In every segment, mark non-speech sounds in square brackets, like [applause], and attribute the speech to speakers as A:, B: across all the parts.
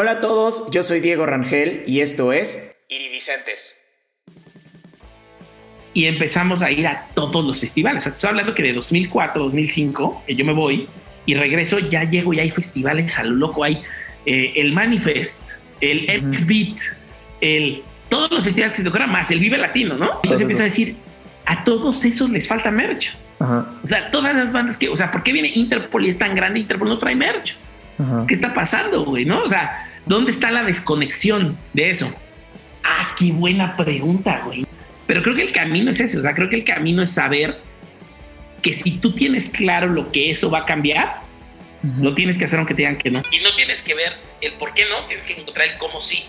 A: Hola a todos, yo soy Diego Rangel y esto es Iridicentes.
B: Y empezamos a ir a todos los festivales. Estoy hablando que de 2004, 2005, que yo me voy y regreso, ya llego y hay festivales a lo loco. Hay eh, el Manifest, el X-Beat, el, todos los festivales que se tocaran más, el Vive Latino, ¿no? Entonces empiezo a decir, a todos esos les falta merch. O sea, todas las bandas que, o sea, ¿por qué viene Interpol y es tan grande Interpol no trae merch? ¿Qué está pasando, güey? ¿No? O sea, ¿dónde está la desconexión de eso? Ah, qué buena pregunta, güey. Pero creo que el camino es ese. O sea, creo que el camino es saber que si tú tienes claro lo que eso va a cambiar, lo tienes que hacer aunque te digan que no. Y no tienes que ver el por qué no, tienes que encontrar el cómo sí.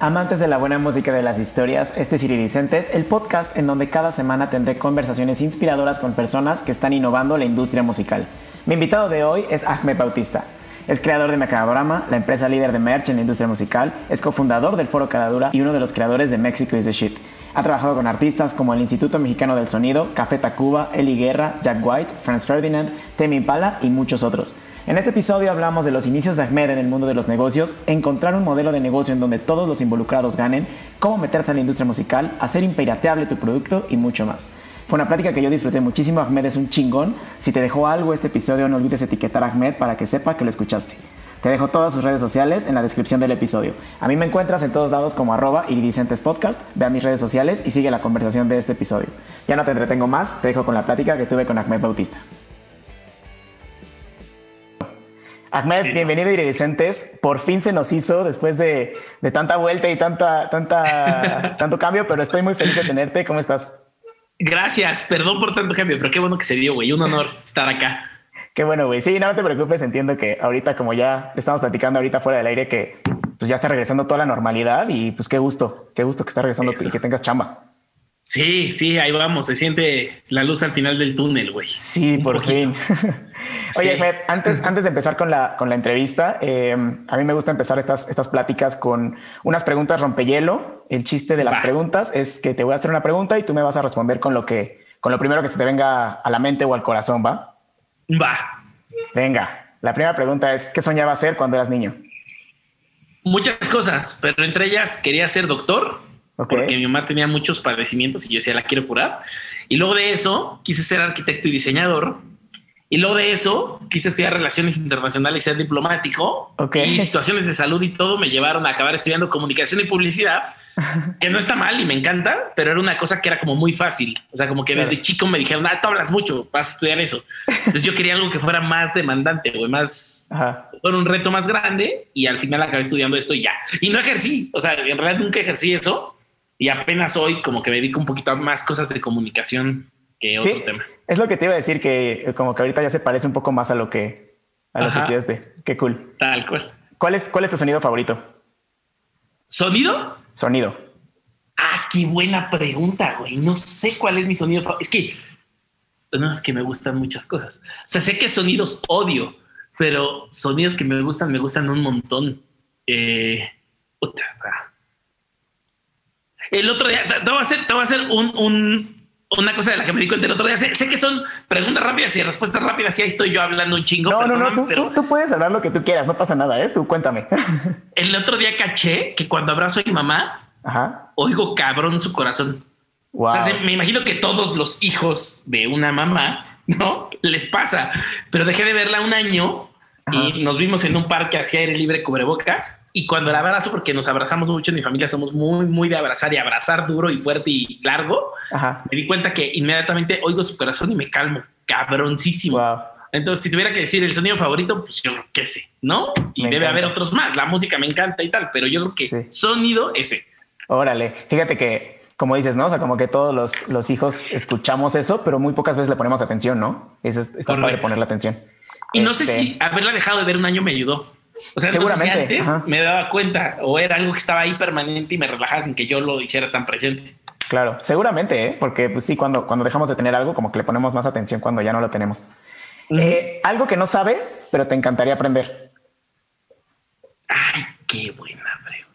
A: Amantes de la buena música de las historias, este es Iridicentes, el podcast en donde cada semana tendré conversaciones inspiradoras con personas que están innovando la industria musical. Mi invitado de hoy es Ahmed Bautista. Es creador de Mecanadorama, la empresa líder de merch en la industria musical, es cofundador del Foro Caradura y uno de los creadores de Mexico is the Shit. Ha trabajado con artistas como el Instituto Mexicano del Sonido, Café Tacuba, Eli Guerra, Jack White, Franz Ferdinand, Temi Impala y muchos otros. En este episodio hablamos de los inicios de Ahmed en el mundo de los negocios, encontrar un modelo de negocio en donde todos los involucrados ganen, cómo meterse en la industria musical, hacer impirateable tu producto y mucho más. Fue una plática que yo disfruté muchísimo. Ahmed es un chingón. Si te dejó algo este episodio, no olvides etiquetar a Ahmed para que sepa que lo escuchaste. Te dejo todas sus redes sociales en la descripción del episodio. A mí me encuentras en todos lados como arroba podcast. Ve a mis redes sociales y sigue la conversación de este episodio. Ya no te entretengo más, te dejo con la plática que tuve con Ahmed Bautista. Ahmed, bienvenido a Iridicentes. Por fin se nos hizo después de, tanta vuelta y tanta, tanta, [laughs] tanto cambio, pero estoy muy feliz de tenerte. ¿Cómo estás?
B: Gracias, perdón por tanto cambio, pero qué bueno que se dio, güey. Un honor estar acá.
A: Qué bueno, güey. Sí, no te preocupes, entiendo que ahorita, como ya estamos platicando ahorita fuera del aire, que pues ya está regresando toda la normalidad y pues qué gusto, qué gusto que está regresando y que tengas chamba.
B: Sí, sí, ahí vamos. Se siente la luz al final del túnel, güey.
A: Sí, por fin. [laughs] Oye, Fed, antes, antes de empezar con la, con la entrevista, eh, a mí me gusta empezar estas, estas pláticas con unas preguntas rompehielo. El chiste de las preguntas es que te voy a hacer una pregunta y tú me vas a responder con lo que, con lo primero que se te venga a la mente o al corazón, ¿va?
B: Va.
A: Venga, la primera pregunta es, ¿qué soñaba ser cuando eras niño?
B: Muchas cosas, pero entre ellas quería ser doctor porque mi mamá tenía muchos padecimientos y yo decía, la quiero curar. Y luego de eso, quise ser arquitecto y diseñador. Y luego de eso, quise estudiar relaciones internacionales y ser diplomático. Y situaciones de salud y todo me llevaron a acabar estudiando comunicación y publicidad, [laughs] que no está mal y me encanta, pero era una cosa que era como muy fácil. O sea, como que desde chico me dijeron, ah, tú hablas mucho, vas a estudiar eso. Entonces yo quería algo que fuera más demandante, o más, con un reto más grande y al final acabé estudiando esto y ya. Y no ejercí, o sea, en realidad nunca ejercí eso y apenas hoy como que me dedico un poquito a más cosas de comunicación que otro tema.
A: Es lo que te iba a decir que eh, como que ahorita ya se parece un poco más a lo que a lo que quieres de. Qué cool.
B: Tal cual.
A: ¿Cuál es, ¿Cuál es tu sonido favorito?
B: ¿Sonido?
A: Sonido.
B: Ah, qué buena pregunta, güey. No sé cuál es mi sonido favorito. Es que no es que me gustan muchas cosas. O sea, sé que sonidos odio, pero sonidos que me gustan, me gustan un montón. Eh, el otro día, te, voy a hacer, te voy a hacer un, una cosa de la que me di cuenta el otro día. Sé, que son preguntas rápidas y respuestas rápidas y ahí estoy yo hablando un chingo.
A: No, no, no, tú, pero... tú, puedes hablar lo que tú quieras, no pasa nada, ¿eh? Tú cuéntame. [laughs]
B: el otro día caché que cuando abrazo a mi mamá, oigo cabrón su corazón. O sea, me imagino que todos los hijos de una mamá, ¿no? Les pasa, pero dejé de verla un año y nos vimos en un parque hacia aire libre cubrebocas y cuando la abrazo porque nos abrazamos mucho en mi familia somos muy muy de abrazar y abrazar duro y fuerte y largo me di cuenta que inmediatamente oigo su corazón y me calmo cabroncísimo. Entonces si tuviera que decir el sonido favorito pues yo qué sé no y debe haber otros más la música me encanta y tal pero yo creo que sonido ese.
A: Órale fíjate que como dices, ¿no? O sea, como que todos los, los hijos escuchamos eso, pero muy pocas veces le ponemos atención, ¿no? Es, está padre ponerle atención.
B: Y no sé este, si haberla dejado de ver un año me ayudó. O sea, seguramente antes me daba cuenta o era algo que estaba ahí permanente y me relajaba sin que yo lo hiciera tan presente.
A: Claro, seguramente, ¿eh? porque pues sí, cuando, cuando dejamos de tener algo, como que le ponemos más atención cuando ya no lo tenemos. Eh, algo que no sabes, pero te encantaría aprender.
B: Ay, qué buena,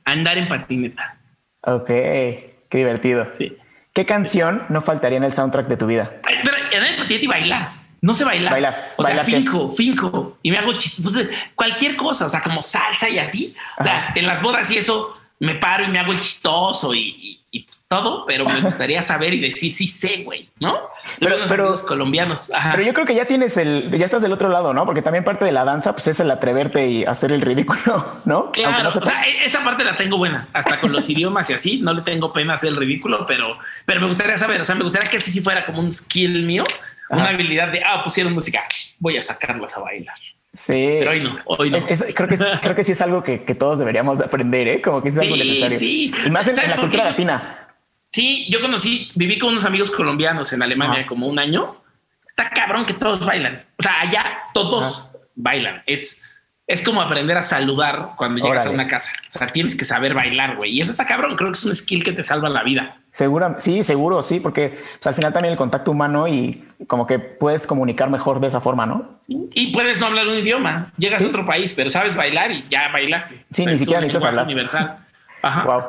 B: Andar en patineta.
A: Ok, qué divertido. Sí. ¿Qué canción no faltaría en el soundtrack de tu vida?
B: Ay, pero andar en patineta y bailar. No sé bailar. bailar o sea, finco, finco. Y me hago chistes. Pues, cualquier cosa, o sea, como salsa y así. O sea, en las bodas y eso me paro y me hago el chistoso y, pues todo, pero me gustaría saber y decir, sí sé, güey, ¿no?
A: Pero, pero
B: los colombianos.
A: Pero yo creo que ya tienes el, ya estás del otro lado, ¿no? Porque también parte de la danza, pues es el atreverte y hacer el ridículo, [laughs] ¿no?
B: Claro, o sea, e, esa parte la tengo buena, hasta con los [laughs] idiomas y así, no le tengo pena hacer el ridículo, pero, pero me gustaría saber, o sea, me gustaría que ese sí fuera como un skill mío una habilidad de, ah, pusieron música, voy a sacarlas a bailar.
A: Sí.
B: Pero hoy no, hoy no.
A: creo, que, [laughs] creo que sí es algo que, que, todos deberíamos aprender, ¿eh? Como que es algo necesario.
B: Sí.
A: Y más en, la cultura latina.
B: Sí, yo conocí, viví con unos amigos colombianos en Alemania como un año. Está cabrón que todos bailan. O sea, allá todos bailan. Es, es como aprender a saludar cuando llegas a una casa. O sea, tienes que saber bailar, güey. Y eso está cabrón. Creo que es un skill que te salva la vida.
A: Segura, sí, seguro, sí, porque al final también el contacto humano y como que puedes comunicar mejor de esa forma, ¿no?
B: Y puedes no hablar un idioma, llegas a otro país, pero sabes bailar y ya bailaste.
A: Sí, ni siquiera necesitas hablar.
B: Universal.
A: Ajá. Wow.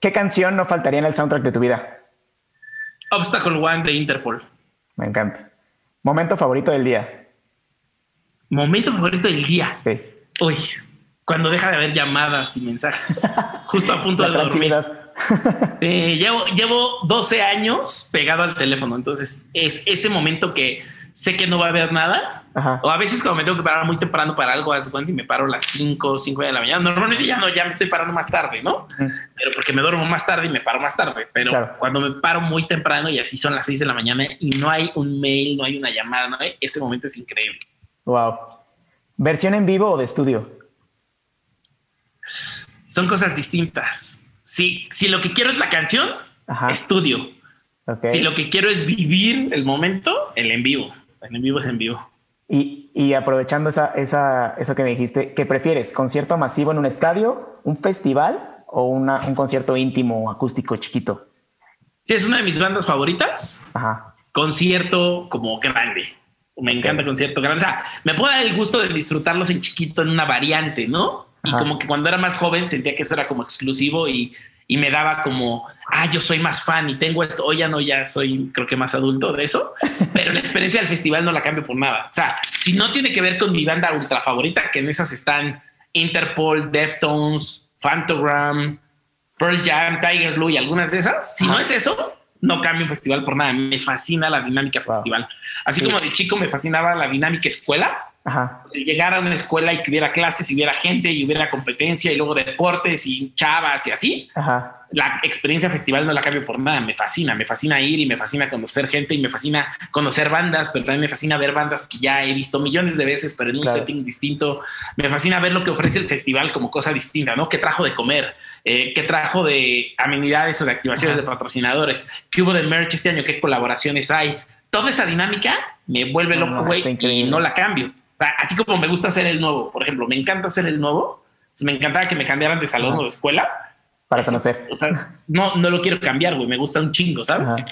A: ¿Qué canción no faltaría en el soundtrack de tu vida?
B: Obstacle One de Interpol.
A: Me encanta. Momento favorito del día.
B: Momento favorito del día.
A: Sí.
B: Uy, cuando deja de haber llamadas y mensajes. [laughs] Justo a punto de dormir. Sí, llevo, llevo 12 años pegado al teléfono, entonces es ese momento que sé que no va a haber nada. O a veces cuando me tengo que parar muy temprano para algo, y me paro a las 5, 5 de la mañana. Normalmente ya no, ya me estoy parando más tarde, ¿no? Pero porque me duermo más tarde y me paro más tarde. Pero cuando me paro muy temprano y así son las 6 de la mañana y no hay un mail, no hay una llamada, ¿no? ese momento es increíble.
A: Wow. ¿Versión en vivo o de estudio?
B: Son cosas distintas si, si lo que quiero es la canción, estudio. Si lo que quiero es vivir el momento, el en vivo. El en vivo es en vivo.
A: Y, y aprovechando esa, esa, eso que me dijiste, ¿qué prefieres? ¿Concierto masivo en un estadio, un festival o una, un concierto íntimo, acústico, chiquito?
B: Si es una de mis bandas favoritas, concierto como grande. Me encanta concierto grande. O sea, me puedo dar el gusto de disfrutarlos en chiquito, en una variante, ¿no? Y como que cuando era más joven sentía que eso era como exclusivo y, y, me daba como, ah, yo soy más fan y tengo esto. Hoy ya no, ya soy creo que más adulto de eso, [laughs] pero la experiencia del festival no la cambio por nada. O sea, si no tiene que ver con mi banda ultra favorita, que en esas están Interpol, Deftones, Fantogram, Pearl Jam, Tiger Blue y algunas de esas, si no es eso, no cambio un festival por nada. Me fascina la dinámica festival. Así como de chico me fascinaba la dinámica escuela Ajá. llegar a una escuela y que hubiera clases y hubiera gente y hubiera competencia y luego deportes y chavas y así. La experiencia festival no la cambio por nada. Me fascina, me fascina ir y me fascina conocer gente y me fascina conocer bandas, pero también me fascina ver bandas que ya he visto millones de veces, pero en un setting distinto. Me fascina ver lo que ofrece el festival como cosa distinta, ¿no? ¿Qué trajo de comer? Eh, ¿Qué trajo de amenidades o de activaciones de patrocinadores? ¿Qué hubo de merch este año? ¿Qué colaboraciones hay? Toda esa dinámica me vuelve loco, güey, y no la cambio. O sea, así como me gusta hacer el nuevo, por ejemplo, me encanta hacer el nuevo. Me encantaba que me cambiaran de salón o de escuela.
A: Para conocer.
B: O sea, no, no lo quiero cambiar, güey. Me gusta un chingo, ¿sabes?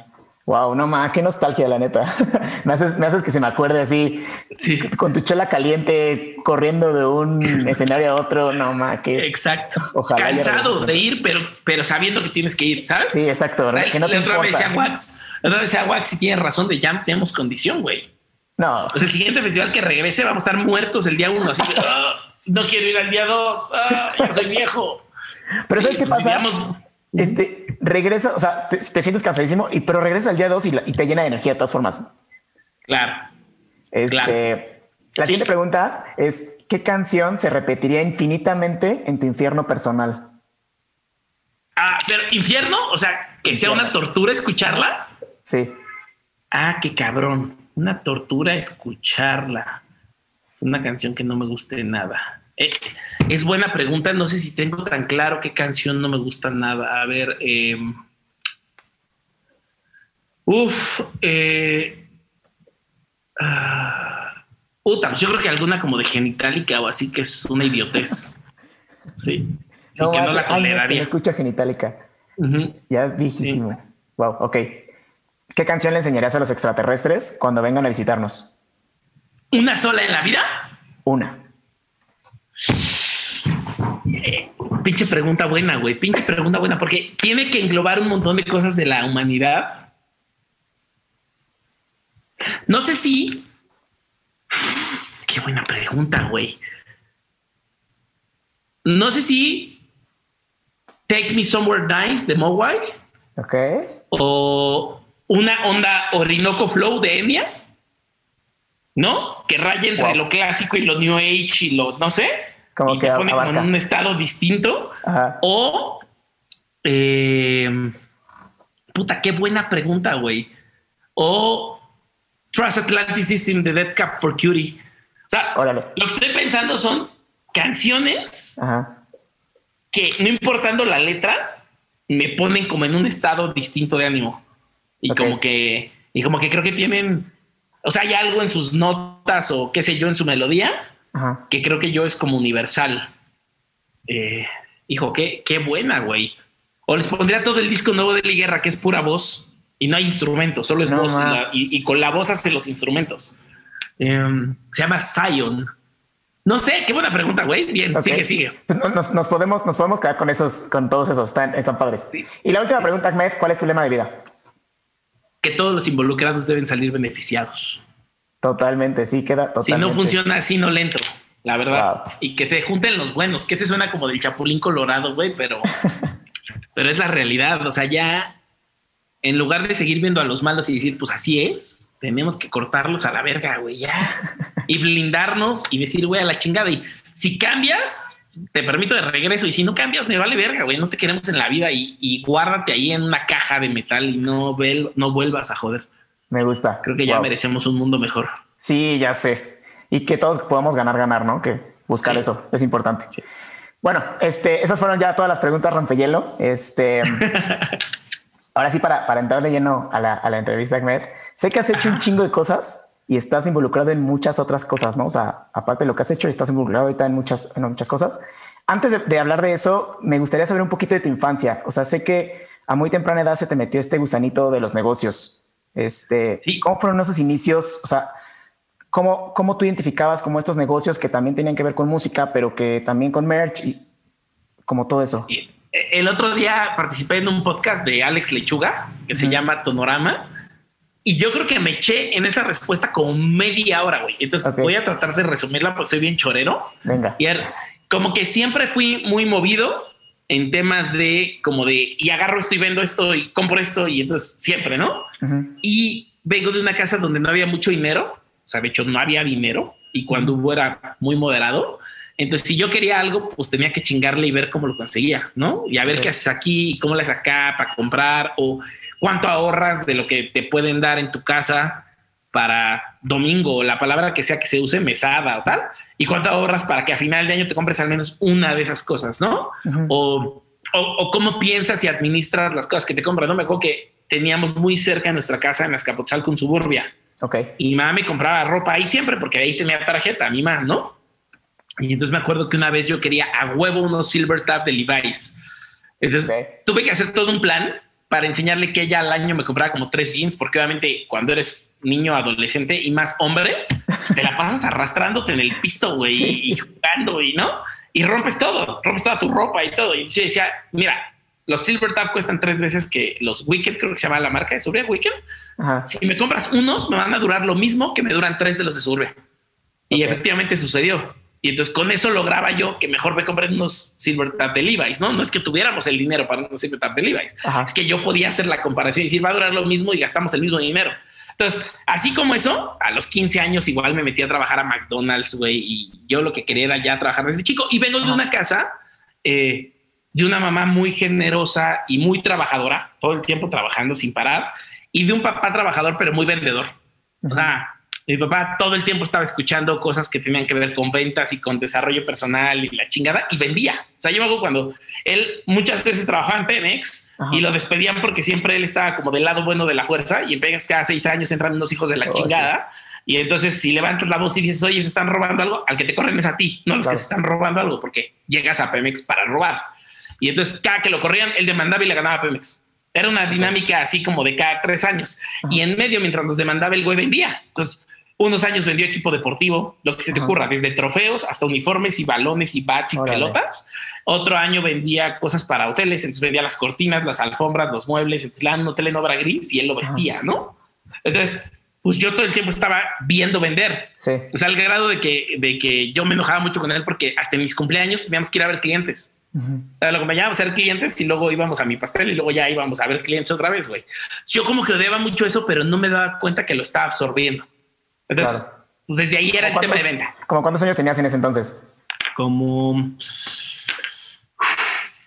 A: Wow, no más, qué nostalgia, la neta. [laughs] me, haces, me haces que se me acuerde así, sí. con tu chela caliente, corriendo de un [clears throat] escenario a otro. No más, que
B: exacto. Ojalá cansado de ir, pero, pero sabiendo que tienes que ir, ¿sabes?
A: Sí, exacto.
B: que no te otra vez decía Wax, otra vez decía Wax, si tienes razón de ya tenemos condición, güey.
A: No.
B: Pues el siguiente festival que regrese vamos a estar muertos el día uno. Así que ah, no quiero ir al día dos. Ah, ya soy viejo.
A: Pero ¿sabes qué pues pasa? Este regresa, o sea, te, sientes cansadísimo, y, pero regresa al día dos y, te llena de energía de todas formas.
B: Claro.
A: Este, La siguiente pregunta es: ¿qué canción se repetiría infinitamente en tu infierno personal?
B: Ah, pero infierno, o sea, que sea una tortura escucharla.
A: Sí.
B: Ah, qué cabrón una tortura escucharla. Una canción que no me guste nada. Eh, es buena pregunta. No sé si tengo tan claro qué canción no me gusta nada. A ver. Eh, uf. Eh, ah, puta, yo creo que alguna como de genitalica o así que es una idiotez. [laughs] sí.
A: que no la toleraría. escucha genitalica. Ya viejísimo. Wow, ok. ¿Qué canción le enseñarías a los extraterrestres cuando vengan a visitarnos?
B: ¿Una sola en la vida?
A: Una.
B: Eh, pinche pregunta buena, güey. Pinche pregunta buena, porque tiene que englobar un montón de cosas de la humanidad. No sé si Qué buena pregunta, güey. No sé si Take Me Somewhere Nice de Mogwai.
A: Ok.
B: O una onda Orinoco Flow de Enya. ¿No? Que raya entre lo clásico y lo New Age y lo, no sé.
A: Como que
B: te pone como en un estado distinto. O. Eh, puta, qué buena pregunta, güey. O Transatlanticism de Dead Cap for Cutie. O sea, lo que estoy pensando son canciones que no importando la letra, me ponen como en un estado distinto de ánimo. Y como que, y como que creo que tienen, o sea, hay algo en sus notas o qué sé yo, en su melodía, que creo que yo es como universal. Eh, hijo, qué, qué buena, güey. O les pondría todo el disco nuevo de Guerra, que es pura voz y no hay instrumentos, solo es voz y, con la voz hace los instrumentos. Em, se llama Zion. No sé, qué buena pregunta, güey. Bien, sigue, sigue. [laughs]
A: Nos, podemos, nos podemos quedar con esos, con todos esos, están, están padres. Y la última pregunta, Ahmed, ¿cuál es tu lema de vida?
B: Que todos los involucrados deben salir beneficiados.
A: Totalmente, sí, queda totalmente.
B: Si no funciona así, no lento, la verdad. Y que se junten los buenos, que se suena como del chapulín colorado, güey, pero, [laughs] pero es la realidad. O sea, ya en lugar de seguir viendo a los malos y decir, pues así es, tenemos que cortarlos a la verga, güey, ya. [laughs] y blindarnos y decir, güey, a la chingada. Y si cambias, te permito de regreso. Y si no cambias, me vale verga, güey. No te queremos en la vida y, guárdate ahí en una caja de metal y no, no vuelvas a joder.
A: Me gusta.
B: Creo que ya merecemos un mundo mejor.
A: Sí, ya sé. Y que todos podamos ganar, ganar, ¿no? Que buscar eso es importante. Bueno, este, esas fueron ya todas las preguntas rompehielo. Este, [laughs] ahora sí, para, para entrar de lleno a la, a la entrevista, Ahmed, sé que has hecho un chingo de cosas y estás involucrado en muchas otras cosas, ¿no? O sea, aparte de lo que has hecho, estás involucrado ahorita en muchas, en muchas cosas. Antes de, hablar de eso, me gustaría saber un poquito de tu infancia. O sea, sé que a muy temprana edad se te metió este gusanito de los negocios. Este, ¿Cómo fueron esos inicios? O sea, ¿cómo, ¿cómo tú identificabas como estos negocios que también tenían que ver con música, pero que también con merch y como todo eso?
B: El otro día participé en un podcast de Alex Lechuga que se llama Tonorama y yo creo que me eché en esa respuesta como media hora, güey. Entonces voy a tratar de resumirla porque soy bien chorero.
A: Venga.
B: Y como que siempre fui muy movido en temas de como de y agarro esto y vendo esto y compro esto y entonces siempre, ¿no? Y vengo de una casa donde no había mucho dinero, o sea, de hecho no había dinero y cuando hubo era muy moderado. Entonces, si yo quería algo, pues tenía que chingarle y ver cómo lo conseguía, ¿no? Y a ver qué haces aquí cómo le haces acá para comprar o cuánto ahorras de lo que te pueden dar en tu casa para domingo, la palabra que sea que se use, mesada o tal, y cuánto ahorras para que a final de año te compres al menos una de esas cosas, ¿no? o, o, cómo piensas y administras las cosas que te compras. No me acuerdo que teníamos muy cerca de nuestra casa en Azcapotzalco, con Suburbia.
A: Ok.
B: Y mi mamá me compraba ropa ahí siempre porque ahí tenía tarjeta, mi mamá, ¿no? Y entonces me acuerdo que una vez yo quería a huevo unos Silver Tap de Levi's. Entonces tuve que hacer todo un plan para enseñarle que ella al año me compraba como tres jeans, porque obviamente cuando eres niño, adolescente y más hombre, te la pasas arrastrándote en el piso, güey, y jugando, y no, y rompes todo, rompes toda tu ropa y todo. Y yo decía, mira, los Silver Tap cuestan tres veces que los Wicked, creo que se llama la marca de Suburbia Wicked. Si me compras unos, me van a durar lo mismo que me duran tres de los de Suburbia. Y efectivamente sucedió. Y entonces con eso lograba yo que mejor me compré unos Silver Tap de Levi's, ¿no? No es que tuviéramos el dinero para unos Silver Tap de Levi's. Es que yo podía hacer la comparación y decir, va a durar lo mismo y gastamos el mismo dinero. Entonces, así como eso, a los 15 años igual me metí a trabajar a McDonald's, güey, y yo lo que quería era ya trabajar desde chico. Y vengo de una casa eh, de una mamá muy generosa y muy trabajadora, todo el tiempo trabajando sin parar, y de un papá trabajador, pero muy vendedor. O sea, mi papá todo el tiempo estaba escuchando cosas que tenían que ver con ventas y con desarrollo personal y la chingada y vendía. O sea, yo me acuerdo cuando él muchas veces trabajaba en Pemex y lo despedían porque siempre él estaba como del lado bueno de la fuerza y en Pemex cada seis años entran unos hijos de la oh, chingada. Y entonces si levantas la voz y dices, oye, se están robando algo, al que te corren es a ti, no los que se están robando algo, porque llegas a Pemex para robar. Y entonces cada que lo corrían, él demandaba y le ganaba a Pemex. Era una dinámica así como de cada tres años. Y en medio, mientras los demandaba, el güey vendía. Entonces unos años vendió equipo deportivo, lo que se te ocurra, desde trofeos hasta uniformes y balones y bats y pelotas. Otro año vendía cosas para hoteles, entonces vendía las cortinas, las alfombras, los muebles, entonces un hotel en obra gris y él lo vestía, ¿no? Entonces, pues yo todo el tiempo estaba viendo vender.
A: Sí.
B: O sea, al grado de que, de que yo me enojaba mucho con él porque hasta en mis cumpleaños teníamos que ir a ver clientes. Uh -huh. O sea, lo acompañábamos a ser clientes y luego íbamos a mi pastel y luego ya íbamos a ver clientes otra vez, güey. Yo como que odiaba mucho eso, pero no me daba cuenta que lo estaba absorbiendo. Entonces,
A: Claro.
B: pues desde ahí era el tema de venta.
A: ¿Cómo cuántos años tenías en ese entonces?
B: Como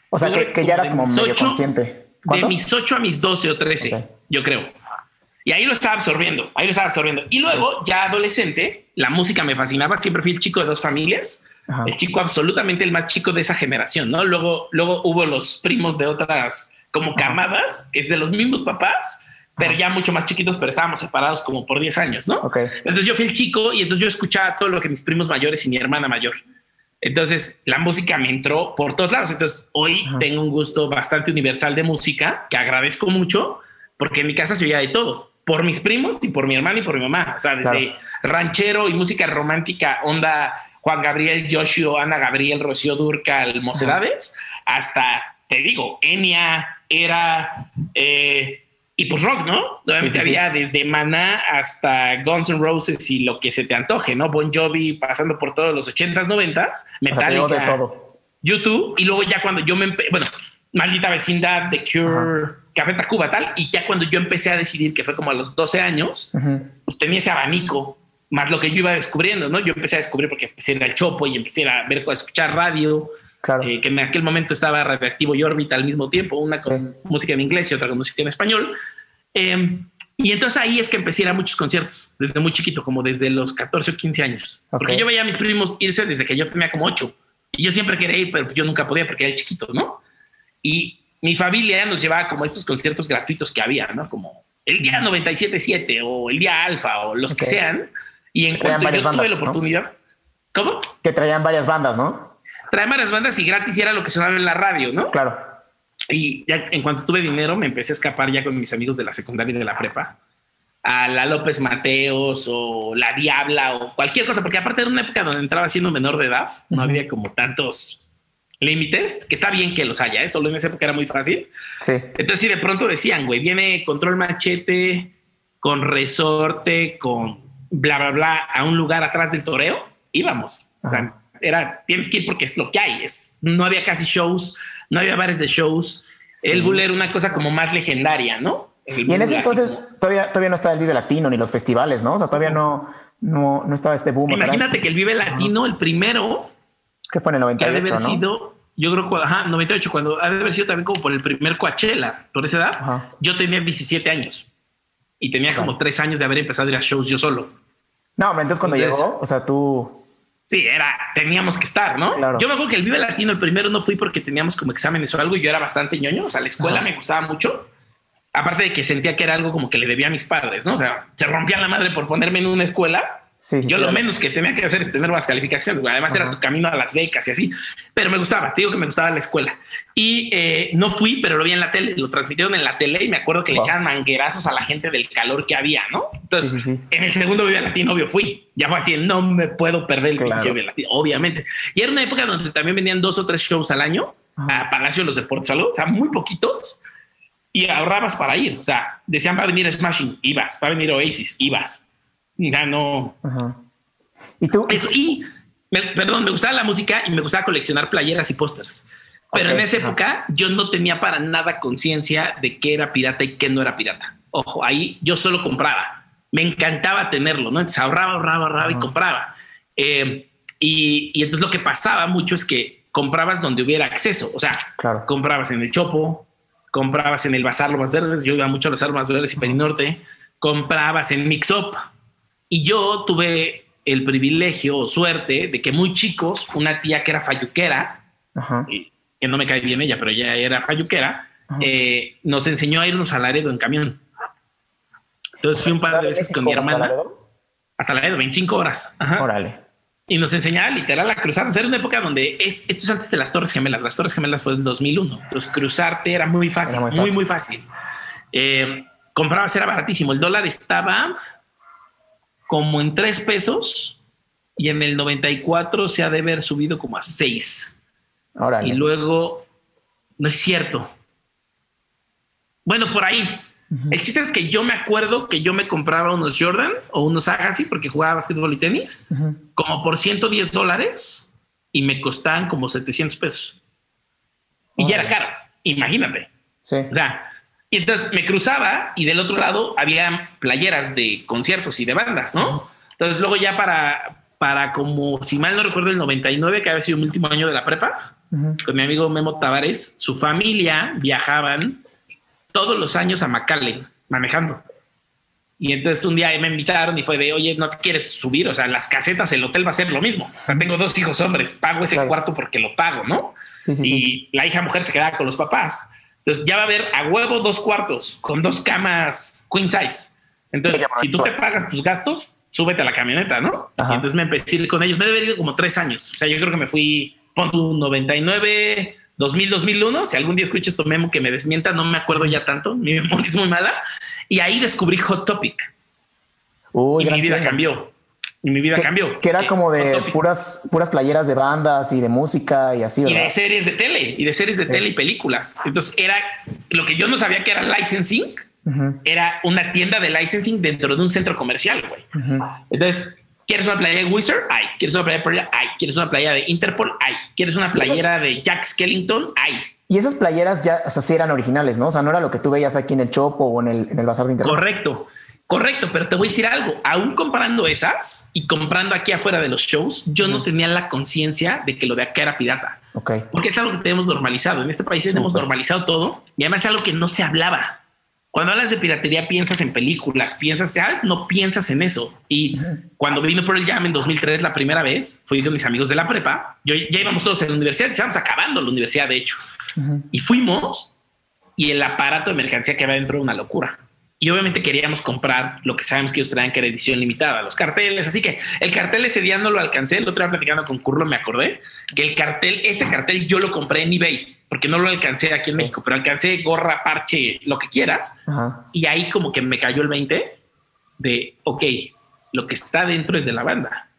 A: O sea, que, que ya eras
B: como de
A: medio
B: ocho-
A: consciente.
B: de
A: ¿Cuánto?
B: mis 8 a mis 12 o 13,
A: Ok.
B: yo creo. Y ahí lo estaba absorbiendo, ahí lo estaba absorbiendo. Y luego, ya adolescente, la música me fascinaba. Siempre fui el chico de dos familias,
A: Ajá.
B: el chico absolutamente el más chico de esa generación, ¿no? Luego, luego hubo los primos de otras como camadas, que es de los mismos papás, pero ya mucho más chiquitos, pero estábamos separados como por 10 años, ¿no?
A: Ok.
B: Entonces yo fui el chico y entonces yo escuchaba todo lo que mis primos mayores y mi hermana mayor. Entonces la música me entró por todos lados. Entonces hoy tengo un gusto bastante universal de música que agradezco mucho porque en mi casa se oía de todo por mis primos y por mi hermana y por mi mamá. O sea, desde
A: Claro.
B: ranchero y música romántica, onda Juan Gabriel, Joshua, Ana Gabriel, Rocío Durcal, Mocedades, hasta te digo, Enya era eh, y pues rock, ¿no? Obviamente
A: Sí, sí, sí.
B: había desde Maná hasta Guns N' Roses y lo que se te antoje, ¿no? Bon Jovi pasando por todos los 80s, 90s,
A: O sea, te digo de
B: Metallica,
A: todo.
B: YouTube y luego ya cuando yo me bueno, maldita vecindad, The Cure, Café Tacuba tal y ya cuando yo empecé a decidir que fue como a los 12 años,
A: Ujú.
B: pues tenía ese abanico más lo que yo iba descubriendo, ¿no? Yo empecé a descubrir porque empecé a ir al chopo y empecé a ver, a escuchar radio,
A: Claro.
B: eh, que en aquel momento estaba radioactivo y órbita al mismo tiempo, una con música en inglés y otra con música en español. Eh, y entonces ahí es que empecé a ir a muchos conciertos desde muy chiquito, como desde los 14 o 15 años.
A: Ok.
B: Porque yo veía a mis primos irse desde que yo tenía como 8 y yo siempre quería ir, pero yo nunca podía porque era chiquito, ¿no? Y mi familia nos llevaba como a estos conciertos gratuitos que había, ¿no? Como el día 97.7 o el día Alfa o los que
A: Ok.
B: sean. Y en cuanto yo tuve
A: bandas,
B: la
A: ¿no?
B: oportunidad, ¿cómo?
A: Que traían varias bandas, ¿no?
B: Trae varias bandas y gratis y era lo que sonaba en la radio, ¿no?
A: Claro.
B: Y ya en cuanto tuve dinero, me empecé a escapar ya con mis amigos de la secundaria y de la prepa a la López Mateos o la Diabla o cualquier cosa, porque aparte era una época donde entraba siendo menor de edad, no había como tantos límites, que está bien que los haya, ¿eh? solo en esa época era muy fácil.
A: Sí.
B: Entonces, si de pronto decían, güey, viene control machete con resorte, con bla, bla, bla, a un lugar atrás del toreo, íbamos. O sea. Era, tienes que ir porque es lo que hay. Es, no había casi shows, no había bares de shows.
A: Sí.
B: El Bull era una cosa como más legendaria, ¿no? El
A: Y en ese entonces todavía, todavía no estaba el Vive Latino ni los festivales, ¿no? O sea, todavía no, no, no estaba este boom.
B: como-
A: o sea,
B: Imagínate que el Vive Latino, el primero,
A: que fue en el
B: que ha de
A: 98,
B: haber
A: ¿no?
B: sido, yo creo que, ajá, 98, cuando ha de haber sido también como por el primer Coachella, por esa edad,
A: Ajá.
B: yo tenía 17 años y tenía
A: Ajá.
B: como tres años de haber empezado a ir a shows yo solo.
A: No, hombre, entonces cuando
B: Entonces-
A: llegó, o sea, tú...
B: Sí, era, teníamos que estar, ¿no?
A: Claro.
B: Yo me acuerdo que el Vive Latino, el primero no fui porque teníamos como exámenes o algo y yo era bastante ñoño, o sea, la escuela
A: Ajá.
B: me gustaba mucho. Aparte de que sentía que era algo como que le debía a mis padres, ¿no? O sea, se rompían la madre por ponerme en una escuela.
A: Sí, sí,
B: yo
A: sí,
B: lo menos que tenía que hacer es tener más calificaciones. Además, era tu camino a las becas y así. Pero me gustaba, te digo que me gustaba la escuela. Y eh, no fui, pero lo vi en la tele, lo transmitieron en la tele y me acuerdo que le
A: Wow.
B: echaban manguerazos a la gente del calor que había, ¿no? Entonces, en el segundo Vive Latino, obvio, fui. Ya fue así, no me puedo perder el
A: Claro.
B: pinche Vive Latino, obviamente. Y era una época donde también venían dos o tres shows al año
A: Ajá.
B: a Palacio de los Deportes, algo, o sea, muy poquitos. Y ahorrabas para ir. O sea, decían va a venir Smashing, ibas. Va a venir Oasis, ibas. Ya no.
A: Ajá. ¿Y tú?
B: Eso. Y, me- perdón, me gustaba la música y me gustaba coleccionar playeras y pósters. Pero en esa
A: ajá.
B: época yo no tenía para nada conciencia de qué era pirata y qué no era pirata. Ojo, ahí yo solo compraba. Me encantaba tenerlo, ¿no? Entonces ahorraba, ahorraba, ahorraba y compraba. Eh, y, y entonces lo que pasaba mucho es que comprabas donde hubiera acceso. O sea,
A: Claro.
B: comprabas en el Chopo, comprabas en el Bazar Lomas Verdes, yo iba mucho a los Lomas Verdes y Perinorte, comprabas en Mix Up. Y yo tuve el privilegio o suerte de que muy chicos, una tía que era falluquera,
A: Ajá.
B: que no me cae bien ella, pero ella era falluquera, eh, nos enseñó a irnos a Laredo en camión. Entonces fui un par de veces con mi
A: ¿Hasta
B: hermana
A: Laredo?
B: hasta Laredo, 25 horas. Ajá.
A: Órale.
B: Y nos enseñaba literal a cruzarnos. Era una época donde es, esto es antes de las Torres Gemelas. Las Torres Gemelas fue en 2001. Entonces cruzarte era muy fácil,
A: Era muy
B: muy,
A: fácil.
B: muy fácil. Eh, comprabas, era baratísimo. El dólar estaba como en tres pesos y en el 94 se ha de haber subido como a seis.
A: Órale.
B: Y luego, no es cierto. Bueno, por ahí. El chiste es que yo me acuerdo que yo me compraba unos Jordan o unos Agassi porque jugaba básquetbol y tenis, como por 110 dólares y me costaban como 700 pesos. Y ya era caro, imagínate.
A: Sí.
B: O sea, y entonces me cruzaba y del otro lado había playeras de conciertos y de bandas, ¿no? Entonces luego ya para, para como, si mal no recuerdo, el 99, que había sido mi último año de la prepa, con mi amigo Memo Tavares, su familia viajaban todos los años a McAllen manejando. Y entonces un día me invitaron y fue de, oye, ¿no te quieres subir? O sea, las casetas, el hotel va a ser lo mismo. O sea, tengo dos hijos hombres, pago ese cuarto porque lo pago, ¿no?
A: Sí, sí,
B: y
A: sí.
B: la hija mujer se quedaba con los papás. Entonces ya va a haber a huevo dos cuartos con dos camas queen size. Entonces,
A: Sí,
B: si tú te pagas tus gastos, súbete a la camioneta, ¿no?
A: Ajá.
B: Y entonces me empecé a ir con ellos. Me haber ido como tres años. O sea, yo creo que me fui, pon tu 99, 2000, 2001. Si algún día escuchas esto memo que me desmienta, no me acuerdo ya tanto. Mi memoria es muy mala. Y ahí descubrí Hot Topic.
A: Uy,
B: y mi vida
A: tiempo.
B: cambió. Y mi vida
A: Que,
B: cambió.
A: que era
B: Eh,
A: como de puras, puras playeras de bandas y de música y así,
B: y de series de tele y de series de tele y películas. Entonces era lo que yo no sabía que era licensing, era una tienda de licensing dentro de un centro comercial, güey. Entonces, ¿quieres una playa de Wizard? Hay. ¿Quieres una playa de Pearl? Hay. ¿Quieres una playa de Interpol? Hay. ¿Quieres una playera de Jack Skellington? Hay.
A: Y esas playeras ya, o sea, sí eran originales, ¿no? O sea, no era lo que tú veías aquí en el Chopo o en el, en el Bazar de Internet.
B: Correcto. Correcto, pero te voy a decir algo. Aún comprando esas y comprando aquí afuera de los shows, yo no tenía la conciencia de que lo de acá era pirata.
A: Ok.
B: Porque es algo que tenemos normalizado. En este país tenemos
A: Súper.
B: normalizado todo y además es algo que no se hablaba. Cuando hablas de piratería, piensas en películas, piensas, ¿sabes? No piensas en eso. Y cuando vino por el Jam en 2003 la primera vez, fui con mis amigos de la prepa. Yo ya íbamos todos en la universidad, estábamos acabando la universidad, de hecho. Y fuimos y el aparato de mercancía que había dentro era una locura. Y obviamente queríamos comprar lo que sabemos que ellos traían que era edición limitada, los carteles. Así que el cartel ese día no lo alcancé. El otro día platicando con Curlo me acordé que el cartel, ese cartel yo lo compré en eBay porque no lo alcancé aquí en México, pero alcancé gorra, parche, lo que quieras.
A: Ajá.
B: Y ahí como que me cayó el 20 de, ok, lo que está dentro es de la banda.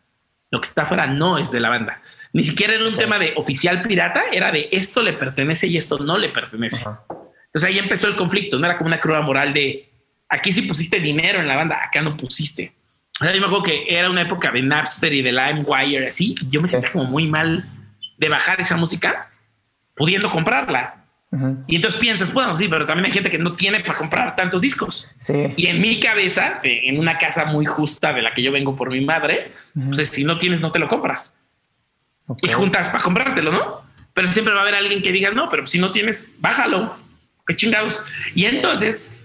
B: Lo que está afuera no es de la banda. Ni siquiera era un tema de oficial pirata, era de esto le pertenece y esto no le pertenece.
A: Ajá.
B: Entonces ahí empezó el conflicto, no era como una cruda moral de aquí sí pusiste dinero en la banda, acá no pusiste. O sea, yo me acuerdo que era una época de Napster y de LimeWire así, y yo me sentía como muy mal de bajar esa música pudiendo comprarla. Y entonces piensas, bueno, sí, pero también hay gente que no tiene para comprar tantos discos.
A: Sí.
B: Y en mi cabeza, eh, en una casa muy justa de la que yo vengo por mi madre, pues es, si no tienes, no te lo compras y juntas para comprártelo, ¿no? Pero siempre va a haber alguien que diga, no, pero si no tienes, bájalo. Qué chingados. Y entonces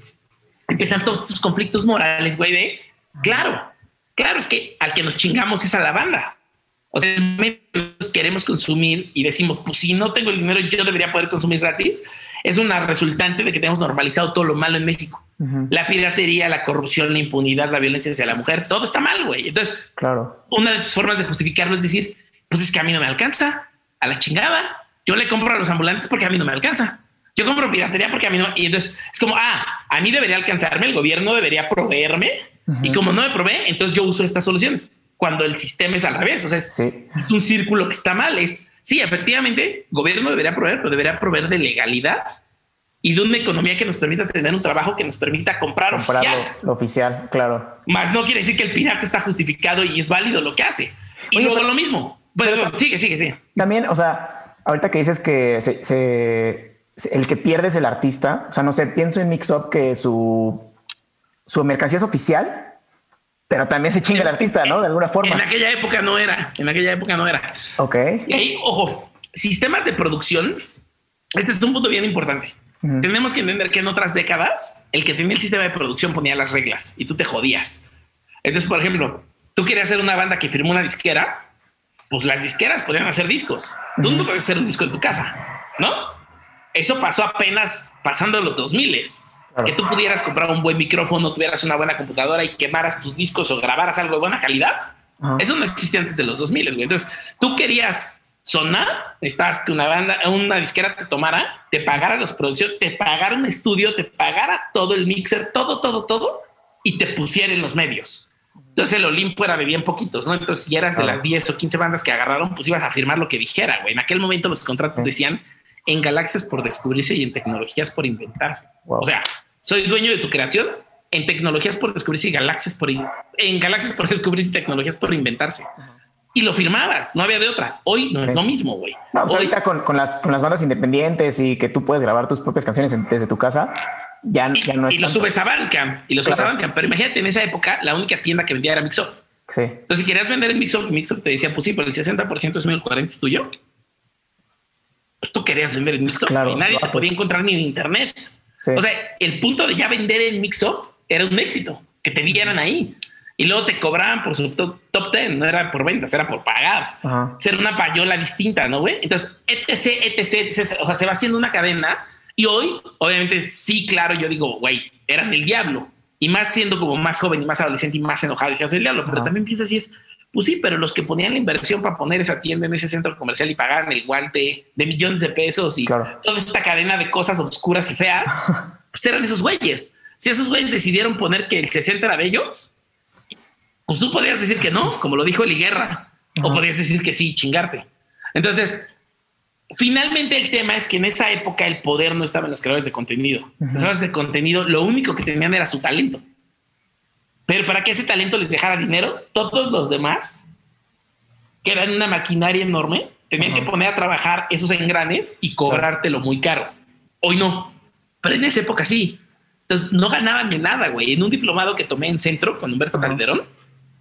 B: empiezan todos estos conflictos morales, güey, de, claro, claro, es que al que nos chingamos es a la banda. O sea, queremos consumir y decimos, pues si no tengo el dinero, yo debería poder consumir gratis. Es una resultante de que tenemos normalizado todo lo malo en México.
A: Ujú.
B: La piratería, la corrupción, la impunidad, la violencia hacia la mujer, todo está mal, güey. Entonces,
A: Claro.
B: una de tus formas de justificarlo es decir, pues es que a mí no me alcanza, a la chingada. Yo le compro a los ambulantes porque a mí no me alcanza. Yo compro piratería porque a mí no. Y entonces es como, ah, a mí debería alcanzarme, el gobierno debería proveerme. Y como no me provee, entonces yo uso estas soluciones. Cuando el sistema es al revés, o sea, es,
A: Sí.
B: es un círculo que está mal. Es sí, efectivamente, gobierno debería proveer, pero debería proveer de legalidad y de una economía que nos permita tener un trabajo que nos permita comprar
A: Comprar
B: oficial.
A: lo, lo oficial, claro.
B: Más no quiere decir que el pirata está justificado y es válido lo que hace. Y
A: Oye,
B: luego
A: pero-
B: lo mismo. Bueno, sigue, sigue, sigue.
A: También, o sea, ahorita que dices que se- se- el que pierde es el artista, o sea, no sé, pienso en Mix Up que su, su mercancía es oficial, pero también se chinga el artista, ¿no? De alguna forma.
B: En aquella época no era. En aquella época no era.
A: Ok.
B: Y ahí, ojo, sistemas de producción. Este es un punto bien importante. Tenemos que entender que en otras décadas el que tenía el sistema de producción ponía las reglas y tú te jodías. Entonces, por ejemplo, tú querías hacer una banda que firmó una disquera, pues las disqueras podían hacer discos. Tú no puedes hacer un disco en tu casa, ¿no? Eso pasó apenas pasando los 2000
A: Claro.
B: que tú pudieras comprar un buen micrófono, tuvieras una buena computadora y quemaras tus discos o grabaras algo de buena calidad.
A: Ajá.
B: Eso no existía antes de los 2000, güey. Entonces, tú querías sonar, necesitabas que una banda, una disquera te tomara, te pagara las producciones, te pagara un estudio, te pagara todo el mixer, todo, todo, todo, y te pusiera en los medios. Entonces el Olimpo era de bien poquitos, ¿no? Entonces si eras de las 10 o 15 bandas que agarraron, pues ibas a firmar lo que dijera, güey. En aquel momento los contratos decían en galaxias por descubrirse y en tecnologías por inventarse.
A: Wow.
B: O sea, soy dueño de tu creación en tecnologías por descubrirse y galaxias por en galaxias por [laughs] descubrirse y tecnologías por inventarse. Y lo firmabas, no había de otra. Hoy no es lo mismo, güey.
A: No, pues ahorita con, con, las, con las bandas independientes y que tú puedes grabar tus propias canciones desde tu casa, ya, ya no es.
B: Y lo subes a Bandcamp, y lo subes a Bandcamp. Pero imagínate, en esa época, la única tienda que vendía era Mixup. Sí. Entonces, si querías vender en Mixup, Mixup te decía, pues sí, pero el 60% es mío, el 40% es tuyo. Pues tú querías vender en Mixup y nadie te podía encontrar ni en internet. O sea, el punto de ya vender en Mixup era un éxito, que te vieran ahí. Y luego te cobraban por su top, top 10, no era por ventas, era por pagar. Ser una payola distinta, ¿no, güey? Entonces, etc, etc, etc, o sea, se va haciendo una cadena. Y hoy, obviamente, sí, claro, yo digo, güey, eran el diablo. Y más siendo como más joven y más adolescente y más enojado, decías el diablo. Pero también piensas si es, pues sí, pero los que ponían la inversión para poner esa tienda en ese centro comercial y pagaran el guante de millones de pesos y toda esta cadena de cosas oscuras y feas, [laughs] pues eran esos güeyes. Si esos güeyes decidieron poner que el 60 era de ellos, pues tú podrías decir que no, como lo dijo Eli Guerra, o podrías decir que sí, chingarte. Entonces, finalmente el tema es que en esa época el poder no estaba en los creadores de contenido. Los creadores de contenido lo único que tenían era su talento. Pero para que ese talento les dejara dinero, todos los demás, que eran una maquinaria enorme, tenían que poner a trabajar esos engranes y cobrártelo muy caro. Hoy no, pero en esa época sí. Entonces no ganaban de nada, güey. En un diplomado que tomé en centro con Humberto Calderón,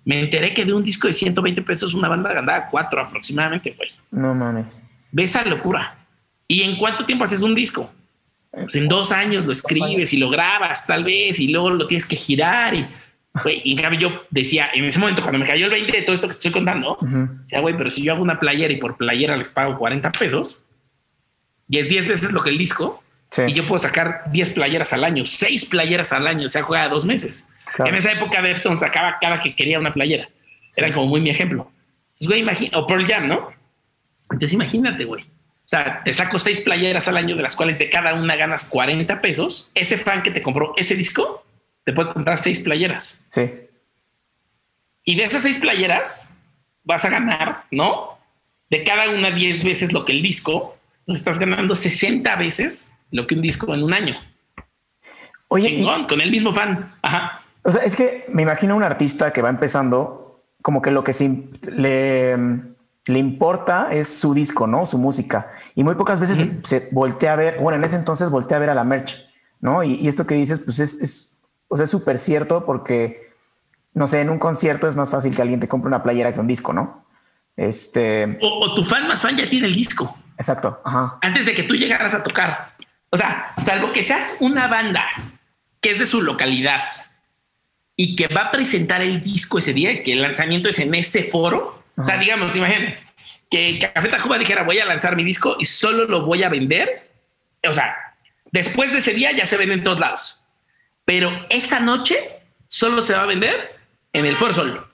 B: me enteré que de un disco de 120 pesos una banda ganaba cuatro aproximadamente, güey.
A: No mames.
B: Ve esa locura. ¿Y en cuánto tiempo haces un disco? Pues en dos años lo escribes y lo grabas, tal vez, y luego lo tienes que girar. Y, güey, y en cambio yo decía, en ese momento, cuando me cayó el 20 de todo esto que te estoy contando, decía, güey, pero si yo hago una playera y por playera les pago 40 pesos, y es 10 veces lo que el disco, y yo puedo sacar 10 playeras al año, 6 playeras al año, o sea, juega dos meses. En esa época Deftones sacaba cada que quería una playera. Era como muy mi ejemplo. Entonces, güey, imagina, o Pearl Jam, ¿no? Entonces imagínate, güey. O sea, te saco seis playeras al año, de las cuales de cada una ganas 40 pesos. Ese fan que te compró ese disco te puede comprar seis playeras.
A: Sí.
B: Y de esas seis playeras vas a ganar, ¿no? De cada una 10 veces lo que el disco. Entonces estás ganando 60 veces lo que un disco en un año. Oye, con el mismo fan. Ajá.
A: O sea, es que me imagino un artista que va empezando, como que lo que le, le importa es su disco, ¿no? Su música. Y muy pocas veces se, voltea a ver, bueno, en ese entonces voltea a ver a la merch, ¿no? Y, esto que dices, pues es, es o sea, súper cierto porque, no sé, en un concierto es más fácil que alguien te compre una playera que un disco, ¿no? Este...
B: O, tu fan más fan ya tiene el disco.
A: Exacto.
B: Antes de que tú llegaras a tocar. O sea, salvo que seas una banda que es de su localidad y que va a presentar el disco ese día, que el lanzamiento es en ese foro. O sea, digamos, imagínate que Café Tacuba dijera voy a lanzar mi disco y solo lo voy a vender. O sea, después de ese día ya se vende en todos lados, pero esa noche solo se va a vender en el Foro Sol.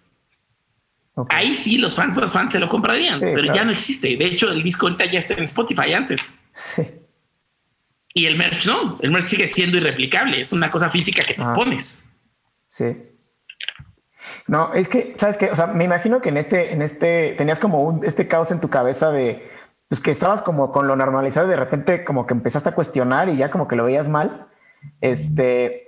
B: Ahí sí los fans, los fans se lo comprarían, pero ya no existe. De hecho, el disco ahorita ya está en Spotify antes. Sí. Y el merch no, el merch sigue siendo irreplicable. Es una cosa física que te ah. pones.
A: Sí. No, es que, ¿sabes qué? O sea, me imagino que en este, en este, tenías como un, este caos en tu cabeza de, pues que estabas como con lo normalizado y de repente como que empezaste a cuestionar y ya como que lo veías mal. Este,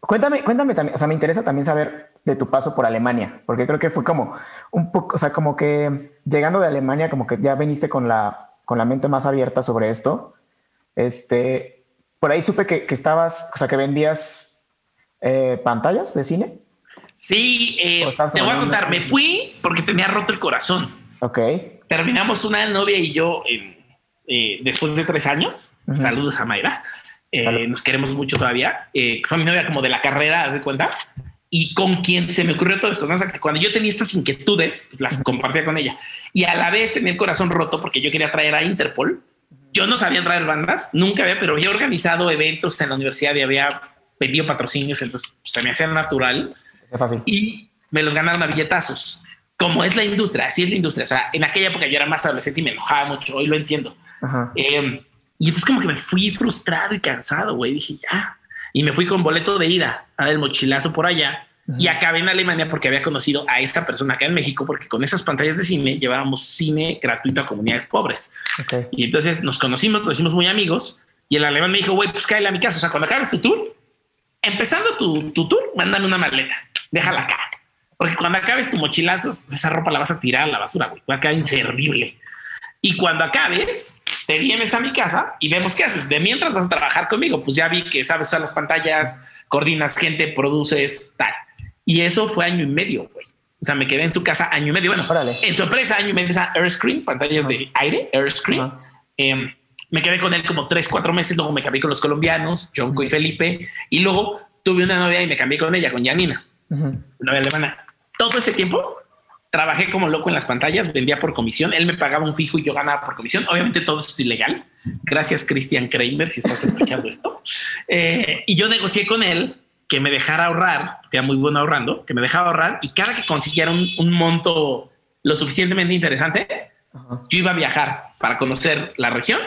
A: cuéntame, cuéntame también, o sea, me interesa también saber de tu paso por Alemania, porque creo que fue como un poco, o sea, como que llegando de Alemania, como que ya viniste con la, con la mente más abierta sobre esto. Este, por ahí supe que, que estabas, o sea, que vendías eh, pantallas de cine.
B: Sí, eh, te voy a contar, me fui porque tenía roto el corazón.
A: Ok.
B: Terminamos una novia y yo eh, después de tres años. Saludos a Mayra. Nos queremos mucho todavía. fue mi novia como de la carrera, ¿haz de cuenta? Y con quien se me ocurrió todo esto, ¿no? O sea, que cuando yo tenía estas inquietudes, pues, las compartía con ella. Y a la vez tenía el corazón roto porque yo quería traer a Interpol. Yo no sabía traer bandas, nunca había, pero había organizado eventos en la universidad y había pedido patrocinios, entonces se me hacía natural. Y me los ganaron a billetazos. Como es la industria, así es la industria. O sea, en aquella época yo era más adolescente y me enojaba mucho, hoy lo entiendo. Em, y entonces como que me fui frustrado y cansado, güey. Dije, ya. Y me fui con boleto de ida a dar el mochilazo por allá. Y acabé en Alemania porque había conocido a esta persona acá en México, porque con esas pantallas de cine llevábamos cine gratuito a comunidades pobres. Y entonces nos conocimos, nos hicimos muy amigos. Y el alemán me dijo, güey, pues cállate a mi casa. O sea, cuando acabes tu tour, empezando tu, tu tour, mándame una maleta, déjala acá. Porque cuando acabes tu mochilazo, esa ropa la vas a tirar a la basura, güey. Va a quedar inservible. Y cuando acabes, te vienes a mi casa y vemos qué haces. De mientras vas a trabajar conmigo, pues ya vi que sabes usar las pantallas, coordinas gente, produces, tal. Y eso fue año y medio, güey. O sea, me quedé en su casa año y medio. Bueno, en su empresa año y medio, esa Airscreen, pantallas de aire, Airscreen. Eh, me quedé con él como tres, cuatro meses. Luego me cambié con los colombianos, Jonco y Felipe. Y luego tuve una novia y me cambié con ella, con Janina, novia alemana. Todo ese tiempo trabajé como loco en las pantallas, vendía por comisión. Él me pagaba un fijo y yo ganaba por comisión. Obviamente todo esto es ilegal. Gracias, Christian Kramer, si estás escuchando esto. [laughs] Eh, y yo negocié con él que me dejara ahorrar, que era muy bueno ahorrando, que me dejaba ahorrar y cada que consiguiera un, monto lo suficientemente interesante, yo iba a viajar para conocer la región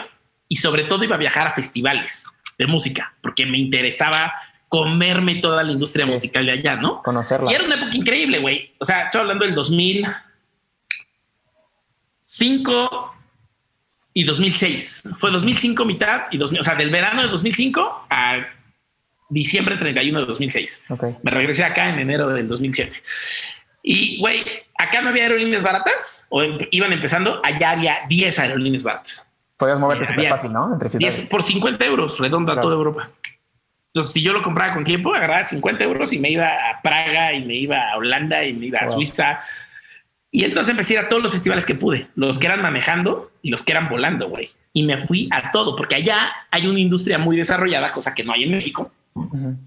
B: y sobre todo iba a viajar a festivales de música, porque me interesaba comerme toda la industria musical de allá, ¿no?
A: Conocerla.
B: Y era una época increíble, güey. O sea, estoy hablando del 2005 y 2006. Fue 2005 mitad y 2000, o sea, del verano de 2005 a diciembre 31 de 2006. Okay. Me regresé acá en enero del 2007. Y, güey, acá no había aerolíneas baratas o iban empezando. Allá había 10 aerolíneas baratas.
A: Podías moverte súper fácil, ¿no?
B: Entre ciudades. 10 por 50 euros, redonda a toda Europa. Entonces, si yo lo compraba con tiempo, agarraba 50 euros y me iba a Praga y me iba a Holanda y me iba a Suiza. Y entonces empecé a ir a todos los festivales que pude, los que eran manejando y los que eran volando, güey. Y me fui a todo, porque allá hay una industria muy desarrollada, cosa que no hay en México.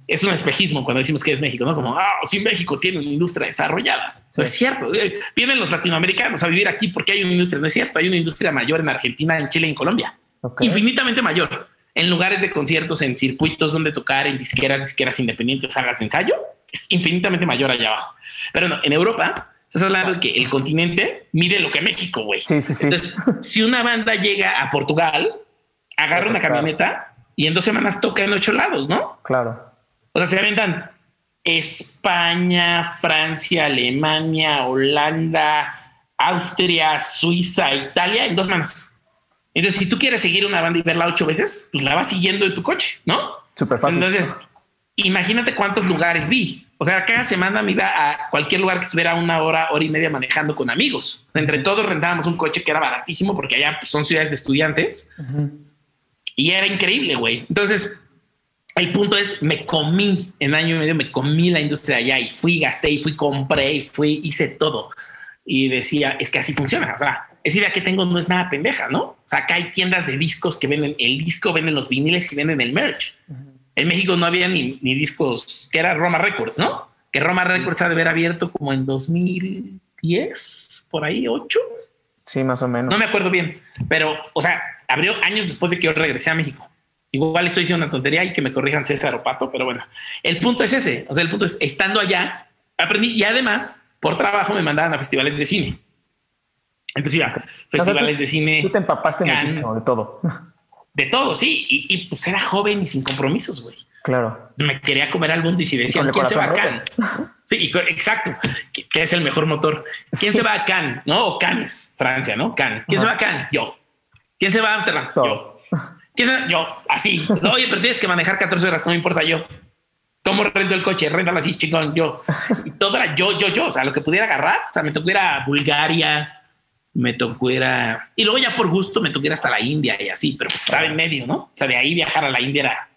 B: Es un espejismo cuando decimos que es México, ¿no? Como, ah, si México tiene una industria desarrollada. No es cierto. Eh, vienen los latinoamericanos a vivir aquí porque hay una industria. No es cierto. Hay una industria mayor en Argentina, en Chile en Colombia. Infinitamente mayor en lugares de conciertos, en circuitos donde tocar, en disqueras, disqueras independientes, salas de ensayo, es infinitamente mayor allá abajo. Pero no, en Europa, estás hablando de que el continente mide lo que México, güey.
A: Sí, sí, sí.
B: Entonces, si una banda llega a Portugal, agarra una camioneta y en dos semanas toca en ocho lados, ¿no?
A: Claro.
B: O sea, se aventan España, Francia, Alemania, Holanda, Austria, Suiza, Italia en dos semanas. Entonces, si tú quieres seguir una banda y verla ocho veces, pues la vas siguiendo en tu coche, ¿no?
A: Súper fácil.
B: Entonces, imagínate cuántos lugares vi. O sea, cada semana me iba a cualquier lugar que estuviera una hora, hora y media manejando con amigos. Entre todos rentábamos un coche que era baratísimo porque allá pues, son ciudades de estudiantes. Y era increíble, güey. Entonces, el punto es, me comí en año y medio, me comí la industria allá y fui, gasté y fui, compré y fui, hice todo. Y decía, es que así funciona. O sea, esa idea que tengo no es nada pendeja, ¿no? O sea, acá hay tiendas de discos que venden el disco, venden los viniles y venden el merch. En México no había ni, discos, que era Roma Records, ¿no? Que Roma Records ha de haber abierto como en 2010, por ahí, 8.
A: Sí, más o menos.
B: No me acuerdo bien, pero, o sea, abrió años después de que yo regresé a México. Igual estoy diciendo una tontería y que me corrijan César o Pato, pero bueno, el punto es ese. O sea, el punto es, estando allá, aprendí y además, por trabajo me mandaban a festivales de cine. Entonces iba festivales de cine.
A: Tú te empapaste muchísimo de todo.
B: De todo, sí. Y, pues era joven y sin compromisos, güey.
A: Claro.
B: Me quería comer al mundo y si decían, ¿quién se va a Cannes? Sí, exacto. ¿Qué es el mejor motor? ¿Quién se va a Cannes? ¿No? O Cannes, Francia, ¿no? Cannes. ¿Quién se va a Cannes? Yo. ¿Quién se va a Amsterdam? Yo. ¿Quién se va? Yo. Así. Oye, pero tienes que manejar 14 horas, no me importa yo. ¿Cómo rento el coche? Réntalo así, chingón, yo. Y todo era yo, yo, yo. O sea, lo que pudiera agarrar. O sea, me tocó ir a Bulgaria, me tocó ir a... Y luego ya por gusto me tocó ir hasta la India y así, pero pues estaba en medio, ¿no? O sea, de ahí viajar a la India era...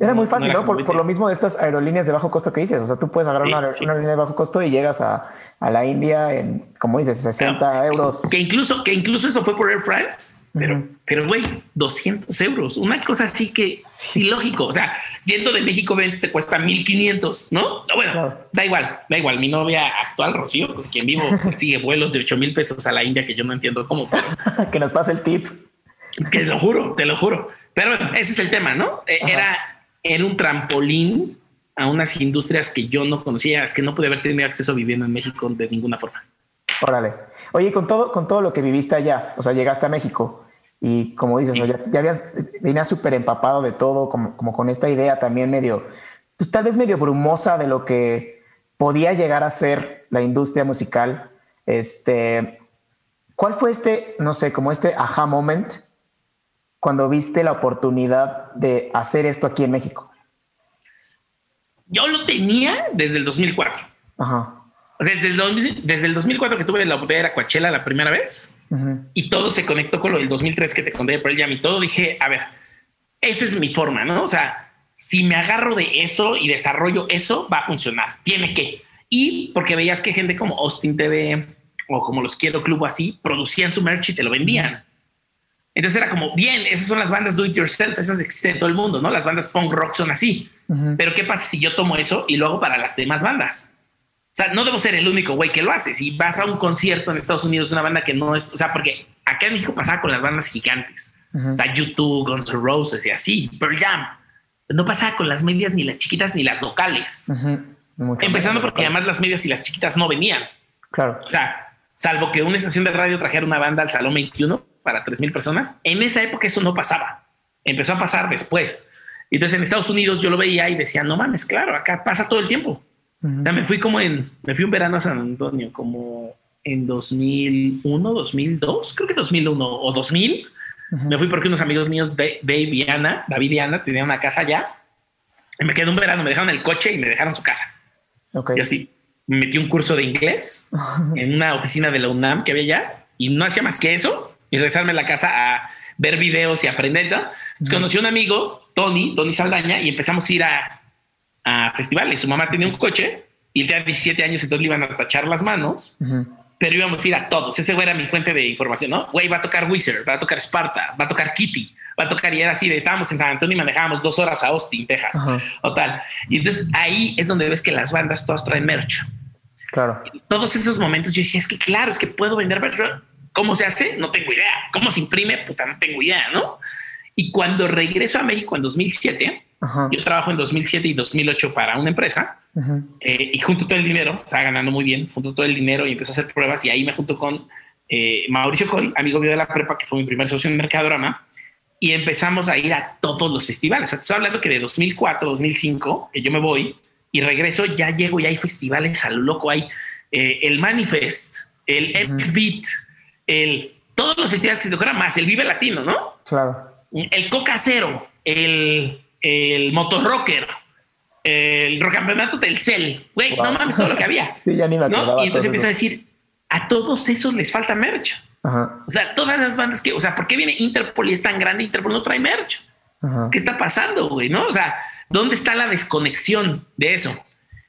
A: Era muy fácil, ¿no? Por, lo mismo de estas aerolíneas de bajo costo que dices. O sea, tú puedes agarrar una, aerolínea de bajo costo y llegas a, a la India en, como dices, 60 euros.
B: Que incluso, que incluso eso fue por Air France, pero, pero güey, 200 euros. Una cosa así que sí. lógico. O sea, yendo de México te cuesta 1500, ¿no? no bueno, da igual, da igual. Mi novia actual, Rocío, con quien vivo, [laughs] sigue vuelos de 8 mil pesos a la India que yo no entiendo cómo. [laughs]
A: que nos pase el tip.
B: Que lo juro, te lo juro. Pero bueno, ese es el tema, ¿no? E, era, era un trampolín a unas industrias que yo no conocía, es que no pude haber tenido acceso viviendo en México de ninguna forma.
A: Órale. Oye, con todo, con todo lo que viviste allá, o sea, llegaste a México y como dices, ya, habías, venías súper empapado de todo, como, como con esta idea también medio, pues tal vez medio brumosa de lo que podía llegar a ser la industria musical. Este, ¿cuál fue este, no sé, como este aha moment cuando viste la oportunidad de hacer esto aquí en México?
B: yo lo tenía desde el 2004. Ajá. O desde el, desde el 2004 que tuve la oportunidad de ir Coachella la primera vez y todo se conectó con lo del 2003 que te conté por el Jam y todo, dije, a ver, esa es mi forma, ¿no? O sea, si me agarro de eso y desarrollo eso, va a funcionar. Tiene que. Y porque veías que gente como Austin TV o como los Quiero Club así producían su merch y te lo vendían. Entonces era como, bien, esas son las bandas do it yourself, esas existen en todo el mundo, ¿no? Las bandas punk rock son así. Pero ¿qué pasa si yo tomo eso y lo hago para las demás bandas? O sea, no debo ser el único güey que lo hace. Si vas a un concierto en Estados Unidos de una banda que no es, o sea, porque acá en México pasaba con las bandas gigantes, o sea, YouTube, Guns N' Roses y así, Pearl Jam. No pasaba con las medias, ni las chiquitas, ni las locales. Empezando porque además las medias y las chiquitas no venían.
A: Claro.
B: O sea, salvo que una estación de radio trajera una banda al Salón 21, para 3.000 personas. En esa época eso no pasaba. Empezó a pasar después. Entonces en Estados Unidos yo lo veía y decía, no mames, claro, acá pasa todo el tiempo. O sea, me fui como en, me fui un verano a San Antonio, como en 2001, 2002, creo que 2001 o 2000. Me fui porque unos amigos míos, Dave y Ana, David y Ana, tenían una casa allá. Y me quedé un verano, me dejaron el coche y me dejaron su casa. Okay. Y así, me metí un curso de inglés [laughs] en una oficina de la UNAM que había allá y no hacía más que eso y regresarme a la casa a ver videos y aprender. Entonces, conocí a un amigo, Tony, Tony Saldaña, y empezamos a ir a, a festivales. Su mamá tenía un coche y él tenía 17 años, entonces le iban a tachar las manos. Pero íbamos a ir a todos. Ese güey era mi fuente de información, ¿no? Güey, va a tocar Wizard, va a tocar Sparta, va a tocar Kitty, va a tocar. Y era así de estábamos en San Antonio y manejábamos dos horas a Austin, Texas o tal. Y entonces ahí es donde ves que las bandas todas traen merch.
A: Claro.
B: todos esos momentos yo decía, es que claro, es que puedo vender merch ¿Cómo se hace? No tengo idea. ¿Cómo se imprime? Puta, no tengo idea, ¿no? Y cuando regreso a México en 2007, yo trabajo en 2007 y 2008 para una empresa eh, y junto todo el dinero, estaba ganando muy bien, junto todo el dinero y empecé a hacer pruebas y ahí me junto con eh, Mauricio Coy, amigo mío de la prepa, que fue mi primer socio en Mercadorama, y empezamos a ir a todos los festivales. Estoy hablando que de 2004, 2005, que yo me voy y regreso, ya llego y hay festivales a lo loco. Hay eh, el Manifest, el X-Beat, el, todos los festivales que se tocaran más, el Vive Latino, ¿no?
A: Claro.
B: El Coca Cero, el, el Motorrocker, el Rocampeonato del Cel, güey, no mames todo lo que había. [laughs]
A: sí, ya ni me
B: ¿no? Y entonces empiezo a decir, a todos esos les falta merch. O sea, todas las bandas que, o sea, ¿por qué viene Interpol y es tan grande Interpol no trae merch? ¿Qué está pasando, güey? ¿No? O sea, ¿dónde está la desconexión de eso?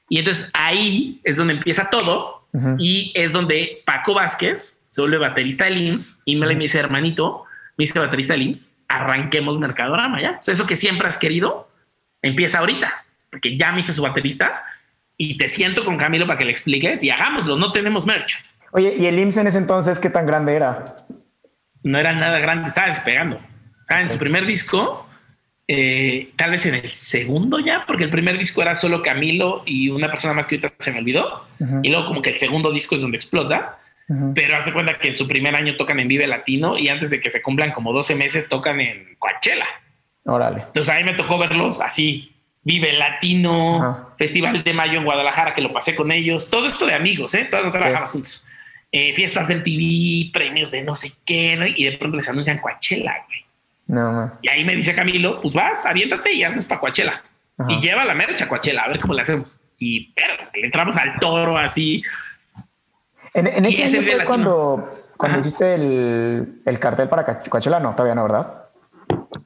B: Y entonces ahí es donde empieza todo y es donde Paco Vázquez se vuelve baterista del IMSS y me le dice, hermanito, me dice baterista del IMSS, arranquemos Mercadorama ya. O sea, eso que siempre has querido empieza ahorita, porque ya me hice su baterista y te siento con Camilo para que le expliques y hagámoslo. No tenemos merch.
A: Oye, ¿y el IMSS en ese entonces qué tan grande era?
B: No era nada grande, estaba despegando. Estaba en su primer disco, eh, tal vez en el segundo ya, porque el primer disco era solo Camilo y una persona más que ahorita se me olvidó. Y luego como que el segundo disco es donde explota. Pero hace cuenta que en su primer año tocan en Vive Latino y antes de que se cumplan como 12 meses tocan en Coachella.
A: Órale.
B: Entonces ahí me tocó verlos así. Vive Latino, Festival de Mayo en Guadalajara, que lo pasé con ellos. Todo esto de amigos, ¿eh? Todos trabajamos juntos. Eh, fiestas del TV, premios de no sé qué, y de pronto les anuncian Coachella, güey.
A: No,
B: Y ahí me dice Camilo, pues vas, aviéntate y haznos para Coachella. Y lleva la mercha a Coachella, a ver cómo le hacemos. Y pero, le entramos al toro así,
A: en, ese año fue cuando, cuando hiciste el, el, cartel para Coachella, no, todavía no, ¿verdad?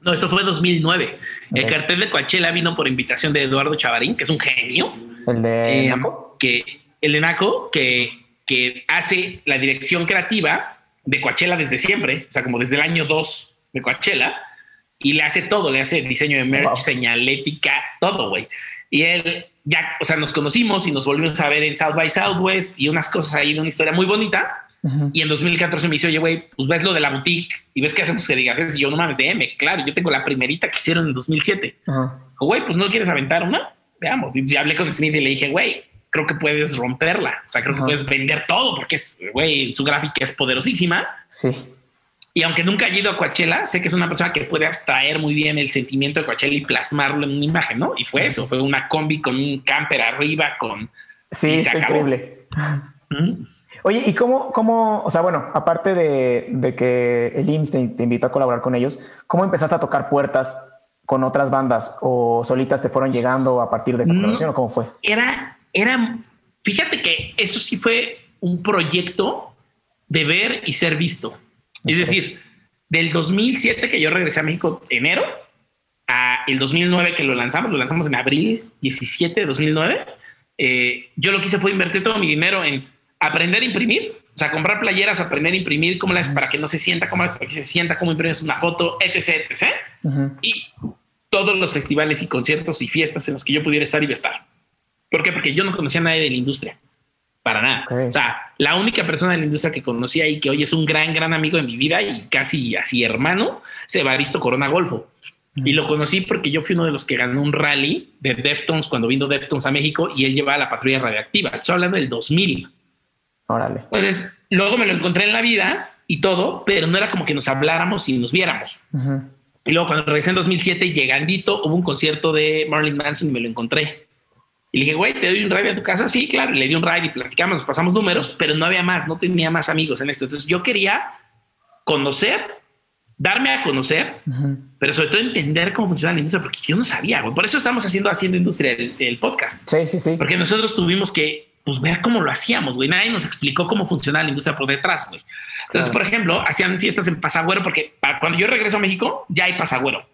B: No, esto fue 2009. El cartel de Coachella vino por invitación de Eduardo Chavarín, que es un genio.
A: El de
B: eh, Naco. Que, el de Naco, que, que hace la dirección creativa de Coachella desde siempre, o sea, como desde el año 2 de Coachella, y le hace todo, le hace diseño de merch, señalética, todo, güey. Y él ya, o sea, nos conocimos y nos volvimos a ver en South by Southwest y unas cosas ahí de una historia muy bonita. Y en 2014 me dice, oye, güey, pues ves lo de la boutique y ves que hacemos que diga, y yo no mames, DM, claro, yo tengo la primerita que hicieron en 2007. Güey, pues no quieres aventar una, veamos. Y hablé con Smith y le dije, güey, creo que puedes romperla. O sea, creo que puedes vender todo porque es, güey, su gráfica es poderosísima.
A: Sí.
B: Y aunque nunca haya ido a Coachella, sé que es una persona que puede abstraer muy bien el sentimiento de Coachella y plasmarlo en una imagen, ¿no? Y fue eso, fue una combi con un camper arriba, con...
A: Sí, increíble. Oye, ¿y cómo, cómo, o sea, bueno, aparte de, que el IMSS te, invitó a colaborar con ellos, ¿cómo empezaste a tocar puertas con otras bandas o solitas te fueron llegando a partir de esa colaboración o cómo fue?
B: Era, era, fíjate que eso sí fue un proyecto de ver y ser visto. Es decir, del 2007 que yo regresé a México enero a el 2009 que lo lanzamos, lo lanzamos en abril 17 de 2009. Eh, yo lo que hice fue invertir todo mi dinero en aprender a imprimir, o sea, comprar playeras, aprender a imprimir, cómo las para que no se sienta, cómo las para que se sienta, cómo imprimes una foto, etc, etc. Y todos los festivales y conciertos y fiestas en los que yo pudiera estar y estar. ¿Por qué? Porque yo no conocía a nadie de la industria. Para nada. O sea, la única persona de la industria que conocía y que hoy es un gran, gran amigo de mi vida y casi así hermano, es Evaristo Corona Golfo. Y lo conocí porque yo fui uno de los que ganó un rally de Deftones cuando vino Deftones a México y él llevaba la patrulla radiactiva. Estoy hablando del 2000.
A: Órale.
B: Entonces, luego me lo encontré en la vida y todo, pero no era como que nos habláramos y nos viéramos. Y luego cuando regresé en 2007, llegandito, hubo un concierto de Marilyn Manson y me lo encontré. Y le dije, güey, ¿te doy un ride a tu casa? Sí, claro. le di un ride y platicamos, nos pasamos números, pero no había más, no tenía más amigos en esto. Entonces yo quería conocer, darme a conocer, pero sobre todo entender cómo funciona la industria, porque yo no sabía, güey. Por eso estamos haciendo Haciendo Industria, el, podcast.
A: Sí, sí, sí.
B: Porque nosotros tuvimos que pues, ver cómo lo hacíamos, güey. Nadie nos explicó cómo funcionaba la industria por detrás, güey. Entonces, por ejemplo, hacían fiestas en Pasagüero, porque para cuando yo regreso a México, ya hay Pasagüero.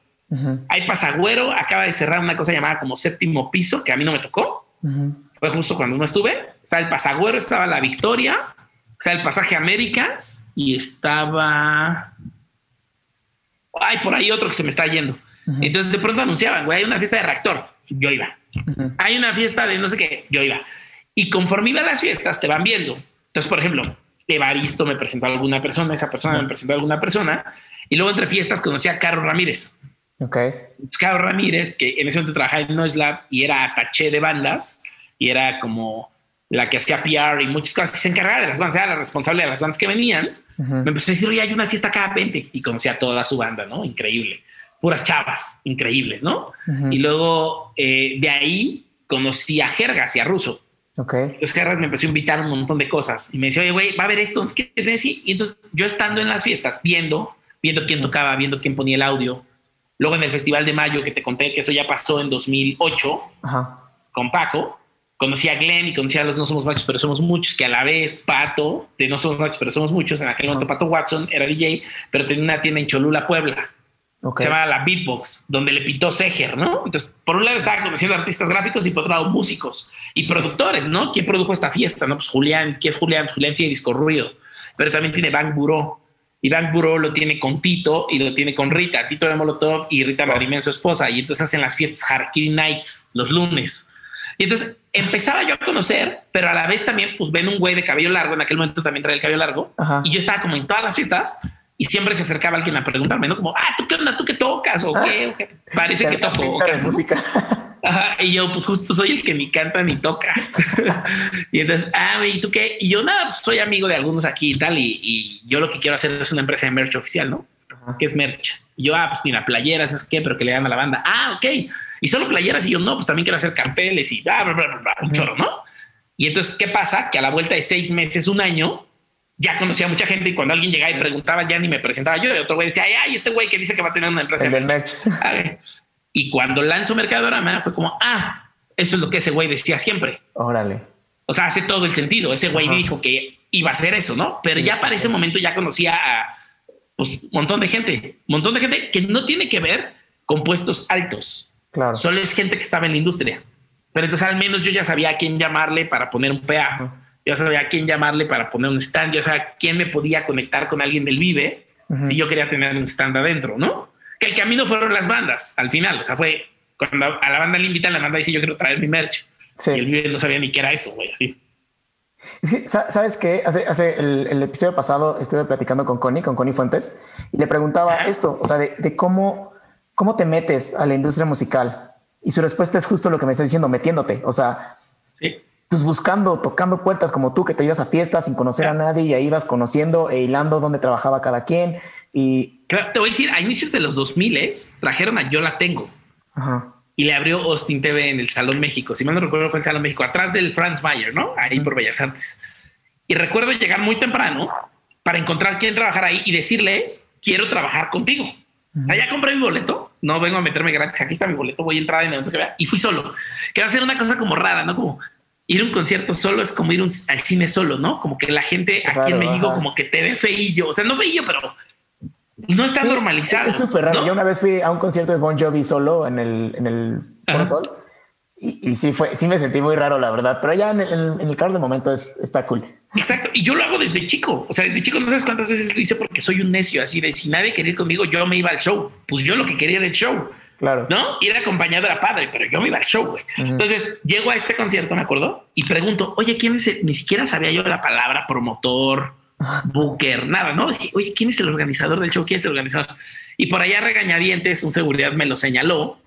B: Hay Pasagüero, acaba de cerrar una cosa llamada como séptimo piso, que a mí no me tocó. Fue justo cuando no estuve. Está el Pasagüero, estaba la Victoria, está el Pasaje Américas y estaba. Hay por ahí otro que se me está yendo. Entonces de pronto anunciaban, güey, hay una fiesta de reactor. Yo iba. Hay una fiesta de no sé qué. Yo iba. Y conforme iba a las fiestas, te van viendo. Entonces, por ejemplo, Evaristo me presentó a alguna persona, esa persona me presentó a alguna persona. Y luego entre fiestas conocí a Carlos Ramírez.
A: Ok.
B: Carlos Ramírez, que en ese momento trabajaba en Noise Lab y era ataché de bandas y era como la que hacía PR y muchas cosas, se encargaba de las bandas, era la responsable de las bandas que venían. Me empezó a decir, oye, hay una fiesta cada 20 y conocí a toda su banda, ¿no? Increíble. Puras chavas, increíbles, ¿no? Y luego eh, de ahí conocí a Jergas y a Russo.
A: Ok.
B: Entonces Jergas me empezó a invitar un montón de cosas y me decía, oye, güey, va a haber esto, ¿qué es decir? Y entonces yo estando en las fiestas, viendo, viendo quién tocaba, viendo quién ponía el audio, Luego en el Festival de Mayo, que te conté que eso ya pasó en 2008 con Paco, conocí a Glenn y conocí a los No Somos Machos, pero somos muchos, que a la vez Pato, de No Somos Machos, pero somos muchos, en aquel momento Pato Watson era DJ, pero tenía una tienda en Cholula, Puebla. Se llamaba La Beatbox, donde le pitó Seger, ¿no? Entonces, por un lado estaba conociendo artistas gráficos y por otro lado músicos y productores, ¿no? ¿Quién produjo esta fiesta? No, pues Julián, ¿quién es Julián? Julián tiene disco ruido, pero también tiene Bank Bureau Iván Buró lo tiene con Tito y lo tiene con Rita, Tito de Molotov y Rita Marimén, su esposa. Y entonces hacen las fiestas Harakiri Nights los lunes. Y entonces empezaba yo a conocer, pero a la vez también, pues ven un güey de cabello largo, en aquel momento también traía el cabello largo, y yo estaba como en todas las fiestas y siempre se acercaba alguien a preguntarme, ¿no? Como, ah, ¿tú qué onda? ¿Tú qué tocas? ¿O qué? Parece que toco.
A: música.
B: Ajá, y yo, pues justo soy el que ni canta ni toca. [laughs] y entonces, ah, ¿y tú qué? Y yo, nada, pues soy amigo de algunos aquí y tal, y, yo lo que quiero hacer es una empresa de merch oficial, ¿no? ¿Qué es merch? Y yo, ah, pues mira, playeras, no sé qué, pero que le dan a la banda. Ah, ok. Y solo playeras, y yo, no, pues también quiero hacer carteles y bla, bla, bla, bla, un choro, ¿no? Y entonces, ¿qué pasa? Que a la vuelta de seis meses, un año, ya conocía a mucha gente y cuando alguien llegaba y preguntaba, ya ni me presentaba yo. Y otro güey decía, ay, este güey que dice que va a tener una empresa.
A: de merch.
B: Y cuando lanzo Mercadorama fue como, ah, eso es lo que ese güey decía siempre.
A: Órale.
B: O sea, hace todo el sentido. Ese güey dijo que iba a hacer eso, ¿no? Pero ya para ese momento ya conocía a pues, un montón de gente, un montón de gente que no tiene que ver con puestos altos.
A: Claro.
B: Solo es gente que estaba en la industria. Pero entonces al menos yo ya sabía a quién llamarle para poner un PA. Yo sabía a quién llamarle para poner un stand. Yo sabía quién me podía conectar con alguien del Vive si yo quería tener un stand adentro, ¿no? Que el camino fueron las bandas al final. O sea, fue cuando a la banda le invitan, la banda dice yo quiero traer mi merch. Y el video no sabía ni qué era eso, güey, así.
A: Es que, ¿sabes qué? Hace, hace el, episodio pasado estuve platicando con Connie, con Connie Fuentes, y le preguntaba esto, o sea, de, cómo, cómo te metes a la industria musical. Y su respuesta es justo lo que me está diciendo, metiéndote. O sea, pues buscando, tocando puertas como tú, que te ibas a fiestas sin conocer a nadie y ahí ibas conociendo e hilando dónde trabajaba cada quien y
B: claro, te voy a decir, a inicios de los 2000 trajeron a Yo la tengo. Y le abrió Austin TV en el Salón México. Si mal no recuerdo, fue el Salón México, atrás del Franz Mayer, ¿no? Ahí por Bellas Artes. Y recuerdo llegar muy temprano para encontrar quién trabajar ahí y decirle, quiero trabajar contigo. O sea, ya compré mi boleto, no vengo a meterme gratis, aquí está mi boleto, voy a entrar en el evento que vea y fui solo. Que va a ser una cosa como rara, ¿no? Como ir a un concierto solo es como ir al cine solo, ¿no? Como que la gente aquí en México como que te ve feillo, o sea, no feillo, pero no está normalizado.
A: Es súper raro. Yo una vez fui a un concierto de Bon Jovi solo en el, en el Sol y, sí fue, sí me sentí muy raro, la verdad, pero ya en el, en el carro de momento es, está cool.
B: Exacto. Y yo lo hago desde chico. O sea, desde chico no sabes cuántas veces lo hice porque soy un necio así de si nadie quería ir conmigo, yo me iba al show. Pues yo lo que quería era el show.
A: Claro.
B: ¿No? Ir acompañado era padre, pero yo me iba al show, güey. Entonces llego a este concierto, me acuerdo, y pregunto, oye, ¿quién es el? Ni siquiera sabía yo la palabra promotor, booker, nada, ¿no? oye, ¿quién es el organizador del show? ¿Quién es el organizador? Y por allá regañadientes, un seguridad me lo señaló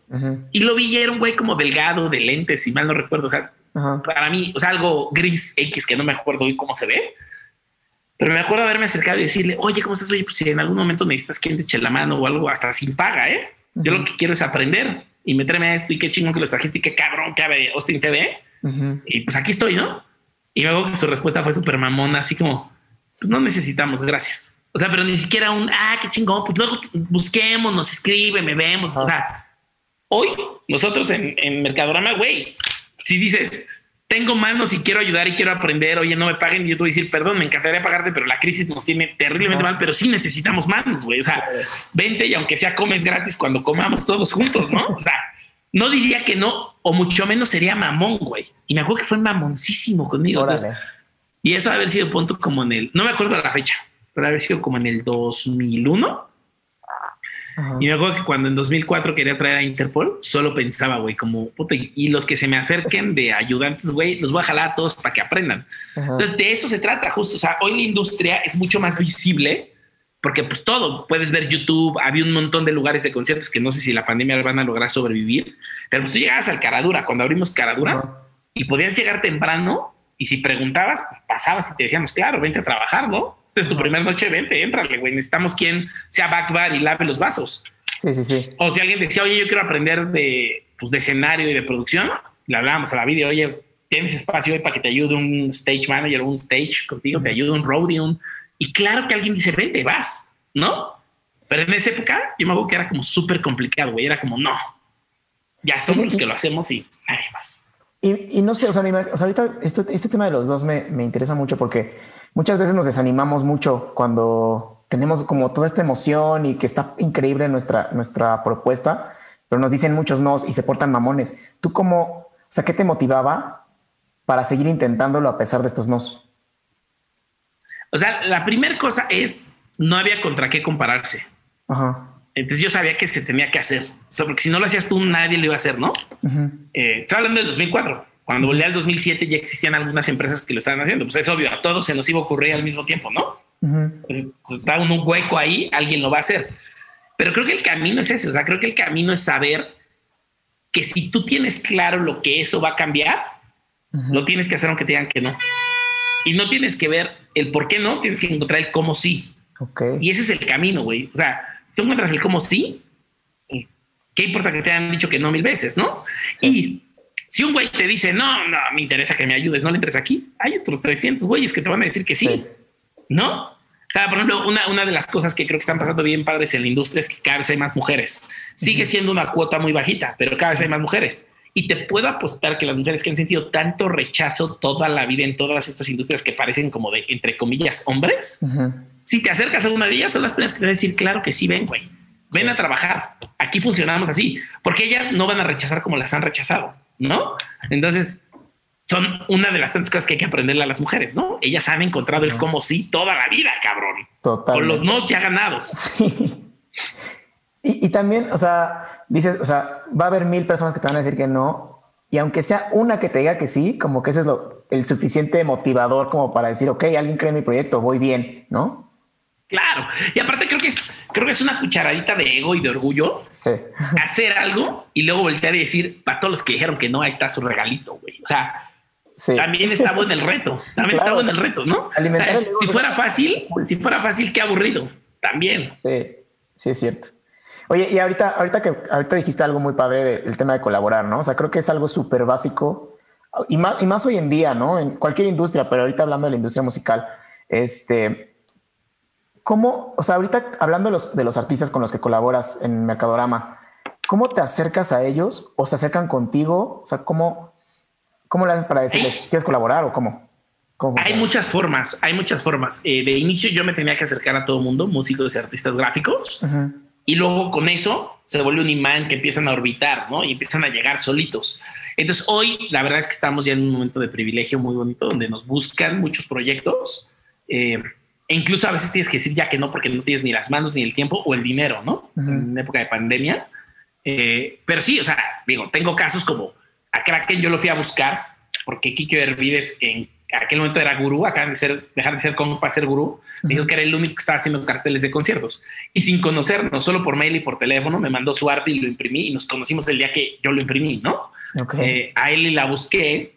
B: y lo vi era un güey como delgado, de lentes, si mal no recuerdo. O sea, para mí, o sea, algo gris X que no me acuerdo hoy cómo se ve. Pero me acuerdo haberme acercado y decirle, oye, ¿cómo estás? Oye, pues si en algún momento necesitas quien te eche la mano o algo hasta sin paga, ¿eh? Yo lo que quiero es aprender y meterme a esto y qué chingón que lo trajiste y qué cabrón que Austin TV. Y pues aquí estoy, ¿no? Y luego su respuesta fue súper mamona, así como, pues no necesitamos, gracias. O sea, pero ni siquiera un, ah, qué chingón, pues luego busquemos, nos escribe, me vemos. O sea, Hoy, nosotros en, en Mercadorama, güey, si dices, tengo manos y quiero ayudar y quiero aprender, oye, no me paguen, yo te voy a decir, perdón, me encantaría pagarte, pero la crisis nos tiene terriblemente mal, pero sí necesitamos manos, güey. O sea, vente y aunque sea comes gratis cuando comamos todos juntos, ¿no? O sea, no diría que no, o mucho menos sería mamón, güey. Y me acuerdo que fue mamoncísimo conmigo. Y eso haber sido punto como en el, no me acuerdo la fecha, pero haber sido como en el 2001 y me acuerdo que cuando en 2004 quería traer a Interpol, solo pensaba, güey, como, puta, y los que se me acerquen de ayudantes, güey, los voy a jalar a todos para que aprendan. Entonces, de eso se trata, justo. O sea, hoy la industria es mucho más visible porque pues todo, puedes ver YouTube, había un montón de lugares de conciertos que no sé si la pandemia van a lograr sobrevivir, pero pues tú llegabas al Caradura, cuando abrimos Caradura, y podías llegar temprano y si preguntabas, pues, pasabas y te decíamos, claro, vente a trabajar, ¿no? Esta es tu primera noche, vente, éntrale, güey. Necesitamos quien sea backbar y lave los vasos.
A: Sí, sí, sí.
B: O si alguien decía, oye, yo quiero aprender de, pues, de escenario y de producción, le hablábamos a la video, oye, tienes espacio hoy para que te ayude un stage manager, un stage contigo, te ayude un roadie, un... y claro que alguien dice, vente, vas, ¿no? Pero en esa época yo me acuerdo que era como súper complicado, güey. Era como, no, ya somos los que lo hacemos y nadie más.
A: Y, no sé, o sea, ahorita este tema de los dos me, me interesa mucho porque muchas veces nos desanimamos mucho cuando tenemos como toda esta emoción y que está increíble nuestra, nuestra propuesta, pero nos dicen muchos nos y se portan mamones. ¿Tú cómo, o sea, qué te motivaba para seguir intentándolo a pesar de estos nos?
B: O sea, la primera cosa es, no había contra qué compararse. Ajá. Entonces yo sabía que se tenía que hacer. O sea, porque si no lo hacías tú, nadie lo iba a hacer, ¿no? Eh, estoy hablando del 2004. Cuando volví al 2007 ya existían algunas empresas que lo estaban haciendo. Pues es obvio, a todos se nos iba a ocurrir al mismo tiempo, ¿no? Pues, pues, está un hueco ahí, alguien lo va a hacer. Pero creo que el camino es ese. O sea, creo que el camino es saber que si tú tienes claro lo que eso va a cambiar, lo tienes que hacer aunque te digan que no. Y no tienes que ver el por qué no, tienes que encontrar el cómo sí.
A: Okay.
B: Y ese es el camino, güey. O sea, tú encuentras el cómo sí, ¿qué importa que te hayan dicho que no mil veces, no? Y si un güey te dice, no, no, me interesa que me ayudes, no le entres aquí, hay otros 300 güeyes que te van a decir que sí, ¿no? O sea, por ejemplo, una, una de las cosas que creo que están pasando bien padres en la industria es que cada vez hay más mujeres. Sigue siendo una cuota muy bajita, pero cada vez hay más mujeres. Y te puedo apostar que las mujeres que han sentido tanto rechazo toda la vida en todas estas industrias que parecen como de, entre comillas, hombres, si te acercas a una de ellas, son las primeras que te van a decir, claro que sí, ven, güey, ven a trabajar. Aquí funcionamos así, porque ellas no van a rechazar como las han rechazado. ¿no? Entonces, son una de las tantas cosas que hay que aprenderle a las mujeres, ¿no? Ellas han encontrado el cómo sí toda la vida, cabrón.
A: Total.
B: Con los nos ya ganados. [laughs]
A: Sí. Y, también, o sea, dices, o sea, va a haber mil personas que te van a decir que no. Y aunque sea una que te diga que sí, como que ese es lo, el suficiente motivador como para decir, ok, alguien cree en mi proyecto, voy bien, ¿no?
B: Claro. Y aparte creo que es, creo que es una cucharadita de ego y de orgullo hacer algo y luego voltear y decir para todos los que dijeron que no, ahí está su regalito, güey. O sea, también está bueno el reto. También está bueno el reto, ¿no? si fuera fácil, si fuera fácil, qué aburrido. También.
A: Sí, sí es cierto. Oye, y ahorita, ahorita que ahorita dijiste algo muy padre del tema de colaborar, ¿no? O sea, creo que es algo súper básico y más, y más hoy en día, ¿no? En cualquier industria, pero ahorita hablando de la industria musical, este, ¿cómo, o sea, ahorita hablando de los, de los artistas con los que colaboras en Mercadorama, ¿cómo te acercas a ellos o se acercan contigo? O sea, ¿cómo, cómo le haces para decirles, ¿quieres colaborar o cómo?
B: hay muchas formas, hay muchas formas. Eh, de inicio yo me tenía que acercar a todo mundo, músicos y artistas gráficos, y luego con eso se vuelve un imán que empiezan a orbitar, ¿no? Y empiezan a llegar solitos. Entonces hoy la verdad es que estamos ya en un momento de privilegio muy bonito donde nos buscan muchos proyectos. Eh, e incluso a veces tienes que decir ya que no porque no tienes ni las manos ni el tiempo o el dinero, ¿no? En época de pandemia. Eh, pero sí, o sea, digo, tengo casos como a Kraken yo lo fui a buscar porque Kiko Hervides en aquel momento era gurú, acá de ser, dejar de ser como para ser gurú, dijo que era el único que estaba haciendo carteles de conciertos. Y sin conocernos, solo por mail y por teléfono, me mandó su arte y lo imprimí y nos conocimos el día que yo lo imprimí, ¿no? Eh, a él la busqué,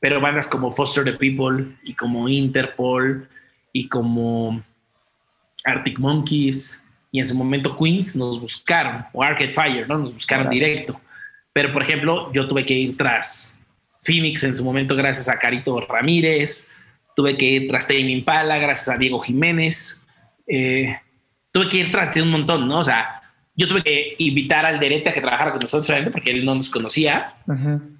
B: pero bandas como Foster the People y como Interpol y como Arctic Monkeys y en su momento Queens nos buscaron, o Arcade Fire, ¿no? Nos buscaron directo. Pero, por ejemplo, yo tuve que ir tras Phoenix en su momento gracias a Carito Ramírez, tuve que ir tras Tame Impala gracias a Diego Jiménez, eh, tuve que ir tras de un montón, ¿no? O sea, yo tuve que invitar al Derete a que trabajara con nosotros, porque él no nos conocía,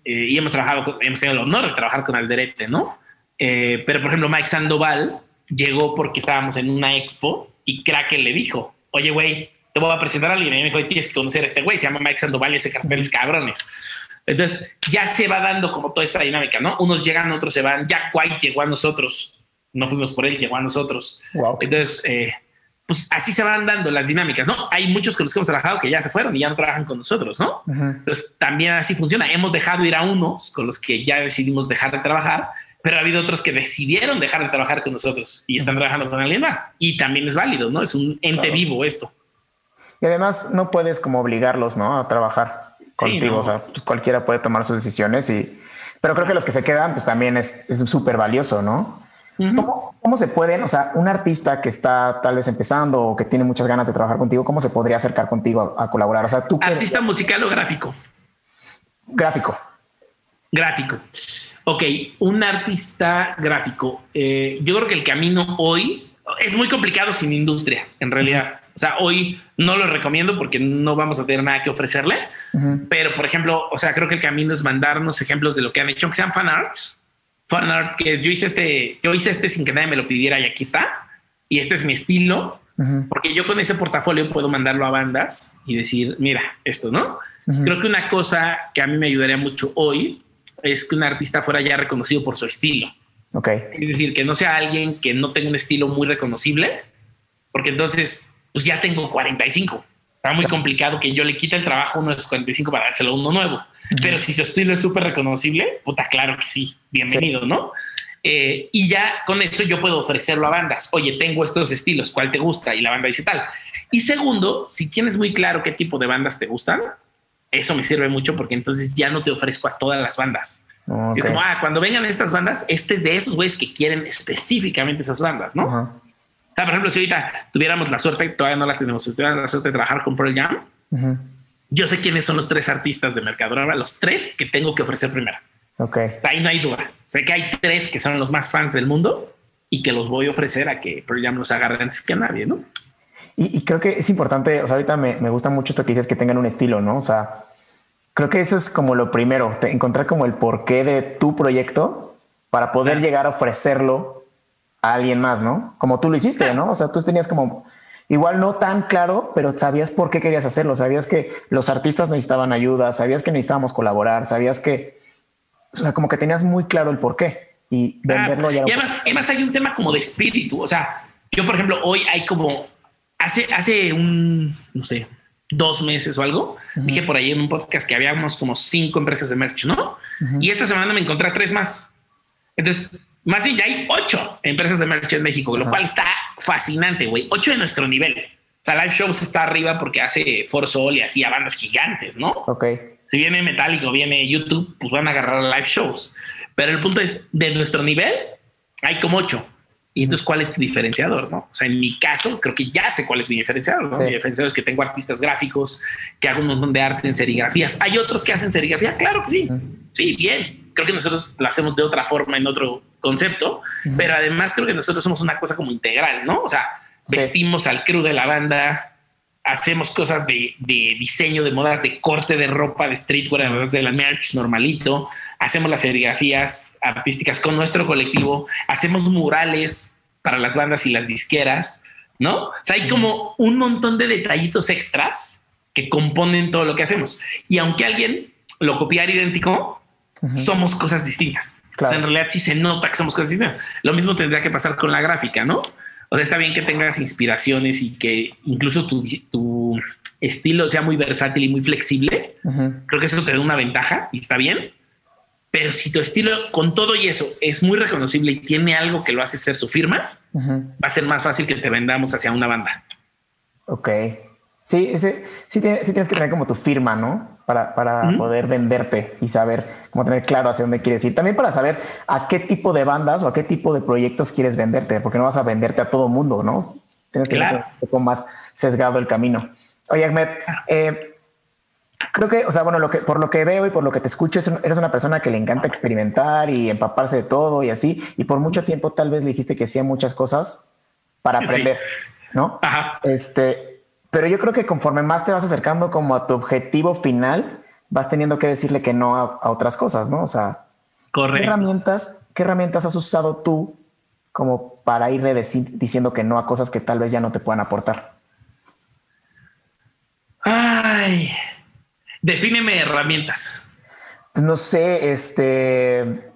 B: eh, y hemos trabajado, hemos tenido el honor de trabajar con Alderete, ¿no? Eh, pero, por ejemplo, Mike Sandoval llegó porque estábamos en una expo y Kraken le dijo, oye, güey, te voy a presentar a alguien. Y me dijo, tienes que conocer a este güey, se llama Mike Sandoval y ese cartel es cabrones. Entonces ya se va dando como toda esta dinámica, ¿no? Unos llegan, otros se van. Jack White llegó a nosotros. No fuimos por él, llegó a nosotros. Entonces, eh, pues así se van dando las dinámicas, ¿no? Hay muchos con los que hemos trabajado que ya se fueron y ya no trabajan con nosotros, ¿no? Entonces también así funciona. Hemos dejado ir a unos con los que ya decidimos dejar de trabajar, pero ha habido otros que decidieron dejar de trabajar con nosotros y están trabajando con alguien más. Y también es válido, ¿no? Es un ente vivo esto.
A: Y además no puedes como obligarlos, ¿no? A trabajar contigo. O sea, pues, cualquiera puede tomar sus decisiones y, pero creo que los que se quedan, pues también es súper valioso, ¿no? ¿Cómo, se pueden, o sea, un artista que está tal vez empezando o que tiene muchas ganas de trabajar contigo, cómo se podría acercar contigo a, colaborar? O sea, tú.
B: ¿Artista musical o gráfico?
A: Gráfico.
B: Gráfico. Ok, un artista gráfico. Eh, yo creo que el camino hoy es muy complicado sin industria, en realidad. O sea, hoy no lo recomiendo porque no vamos a tener nada que ofrecerle. Pero, por ejemplo, o sea, creo que el camino es mandarnos ejemplos de lo que han hecho, que sean fan arts. Fan art, que es, yo hice este, yo hice este sin que nadie me lo pidiera y aquí está. Y este es mi estilo. Porque yo con ese portafolio puedo mandarlo a bandas y decir, mira, esto, ¿no? Creo que una cosa que a mí me ayudaría mucho hoy es que un artista fuera ya reconocido por su estilo.
A: Ok.
B: Es decir, que no sea alguien que no tenga un estilo muy reconocible, porque entonces pues ya tengo 45. Está muy complicado que yo le quite el trabajo a uno de esos 45 para dárselo a uno nuevo. Pero si su estilo es súper reconocible, puta, claro que sí, bienvenido, ¿no? Eh, y ya con eso yo puedo ofrecerlo a bandas. Oye, tengo estos estilos, ¿cuál te gusta? Y la banda dice tal. Y segundo, si tienes muy claro qué tipo de bandas te gustan, eso me sirve mucho porque entonces ya no te ofrezco a todas las bandas. como, ah, cuando vengan estas bandas, este es de esos güeyes que quieren específicamente esas bandas, ¿no? por ejemplo, si ahorita tuviéramos la suerte, todavía no la tenemos, si tuviéramos la suerte de trabajar con Pearl Jam, yo sé quiénes son los tres artistas de Mercadona, los tres que tengo que ofrecer primero.
A: Ok.
B: O sea, ahí no hay duda. Sé que hay tres que son los más fans del mundo y que los voy a ofrecer a que Pearl Jam los agarre antes que a nadie, ¿no?
A: Y, creo que es importante, o sea, ahorita me, me, gusta mucho esto que dices, que tengan un estilo, ¿no? O sea, creo que eso es como lo primero, encontrar como el porqué de tu proyecto para poder llegar a ofrecerlo a alguien más, ¿no? Como tú lo hiciste, ¿no? O sea, tú tenías como igual no tan claro, pero sabías por qué querías hacerlo, sabías que los artistas necesitaban ayuda, sabías que necesitábamos colaborar, sabías que, o sea, como que tenías muy claro el por qué y venderlo ya.
B: Y además, hay un tema como de espíritu, o sea, yo por ejemplo hoy hay como hace hace un no sé dos meses o algo dije por ahí en un podcast que habíamos como cinco empresas de merch, ¿no? Y esta semana me encontré tres más. Entonces más bien ya hay ocho empresas de merch en México, lo cual está fascinante, güey. Ocho de nuestro nivel. O sea, Live Shows está arriba porque hace Sol y así a bandas gigantes, ¿no?
A: Ok.
B: Si viene Metallico, viene YouTube, pues van a agarrar Live Shows. Pero el punto es, de nuestro nivel, hay como ocho. Y entonces, ¿cuál es tu diferenciador? ¿no? O sea, en mi caso, creo que ya sé cuál es mi diferenciador. Mi diferenciador es que tengo artistas gráficos, que hago un montón de arte en serigrafías. ¿Hay otros que hacen serigrafía? Claro que sí. Sí, bien. Creo que nosotros lo hacemos de otra forma, en otro concepto, pero además creo que nosotros somos una cosa como integral, ¿no? O sea, vestimos al crew de la banda, hacemos cosas de, diseño, de modas, de corte de ropa, de streetwear, de la merch normalito, hacemos las serigrafías artísticas con nuestro colectivo, hacemos murales para las bandas y las disqueras, ¿no? O sea, hay como un montón de detallitos extras que componen todo lo que hacemos. Y aunque alguien lo copiara idéntico, somos cosas distintas. O sea, en realidad sí se nota que somos cosas distintas. Lo mismo tendría que pasar con la gráfica, ¿no? O sea, está bien que tengas inspiraciones y que incluso tu, tu estilo sea muy versátil y muy flexible. Creo que eso te da una ventaja y está bien. Pero si tu estilo con todo y eso es muy reconocible y tiene algo que lo hace ser su firma, va a ser más fácil que te vendamos hacia una banda.
A: Ok. Sí, ese, sí, tienes, sí tienes que tener como tu firma, ¿no? Para, para poder venderte y saber cómo tener claro hacia dónde quieres ir. También para saber a qué tipo de bandas o a qué tipo de proyectos quieres venderte, porque no vas a venderte a todo mundo, ¿no? Tienes que tener un poco más sesgado el camino. Oye, Ahmed, eh, creo que, o sea, bueno, lo que, por lo que veo y por lo que te escucho, eres una persona que le encanta experimentar y empaparse de todo y así. Y por mucho tiempo tal vez le dijiste que hacía muchas cosas para aprender, ¿no?
B: Ajá.
A: Este, pero yo creo que conforme más te vas acercando como a tu objetivo final, vas teniendo que decirle que no a, otras cosas, ¿no? O sea, ¿qué herramientas, ¿qué herramientas has usado tú como para ir diciendo que no a cosas que tal vez ya no te puedan aportar?
B: Ay, defíneme herramientas.
A: Pues no sé, este,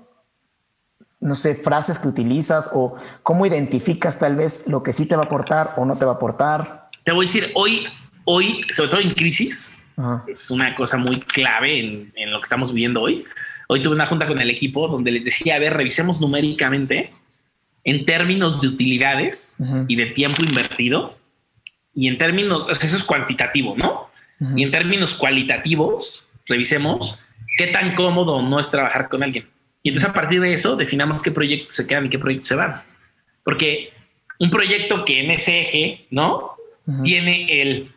A: no sé, frases que utilizas o cómo identificas tal vez lo que sí te va a aportar o no te va a aportar.
B: Te voy a decir, hoy, hoy, sobre todo en crisis, es una cosa muy clave en, lo que estamos viviendo hoy. Hoy tuve una junta con el equipo donde les decía, a ver, revisemos numéricamente en términos de utilidades y de tiempo invertido y en términos, eso es cuantitativo, ¿no? Y en términos cualitativos, revisemos qué tan cómodo no es trabajar con alguien. Y entonces a partir de eso definamos qué proyectos se quedan y qué proyectos se van. Porque un proyecto que en ese eje, ¿no? tiene el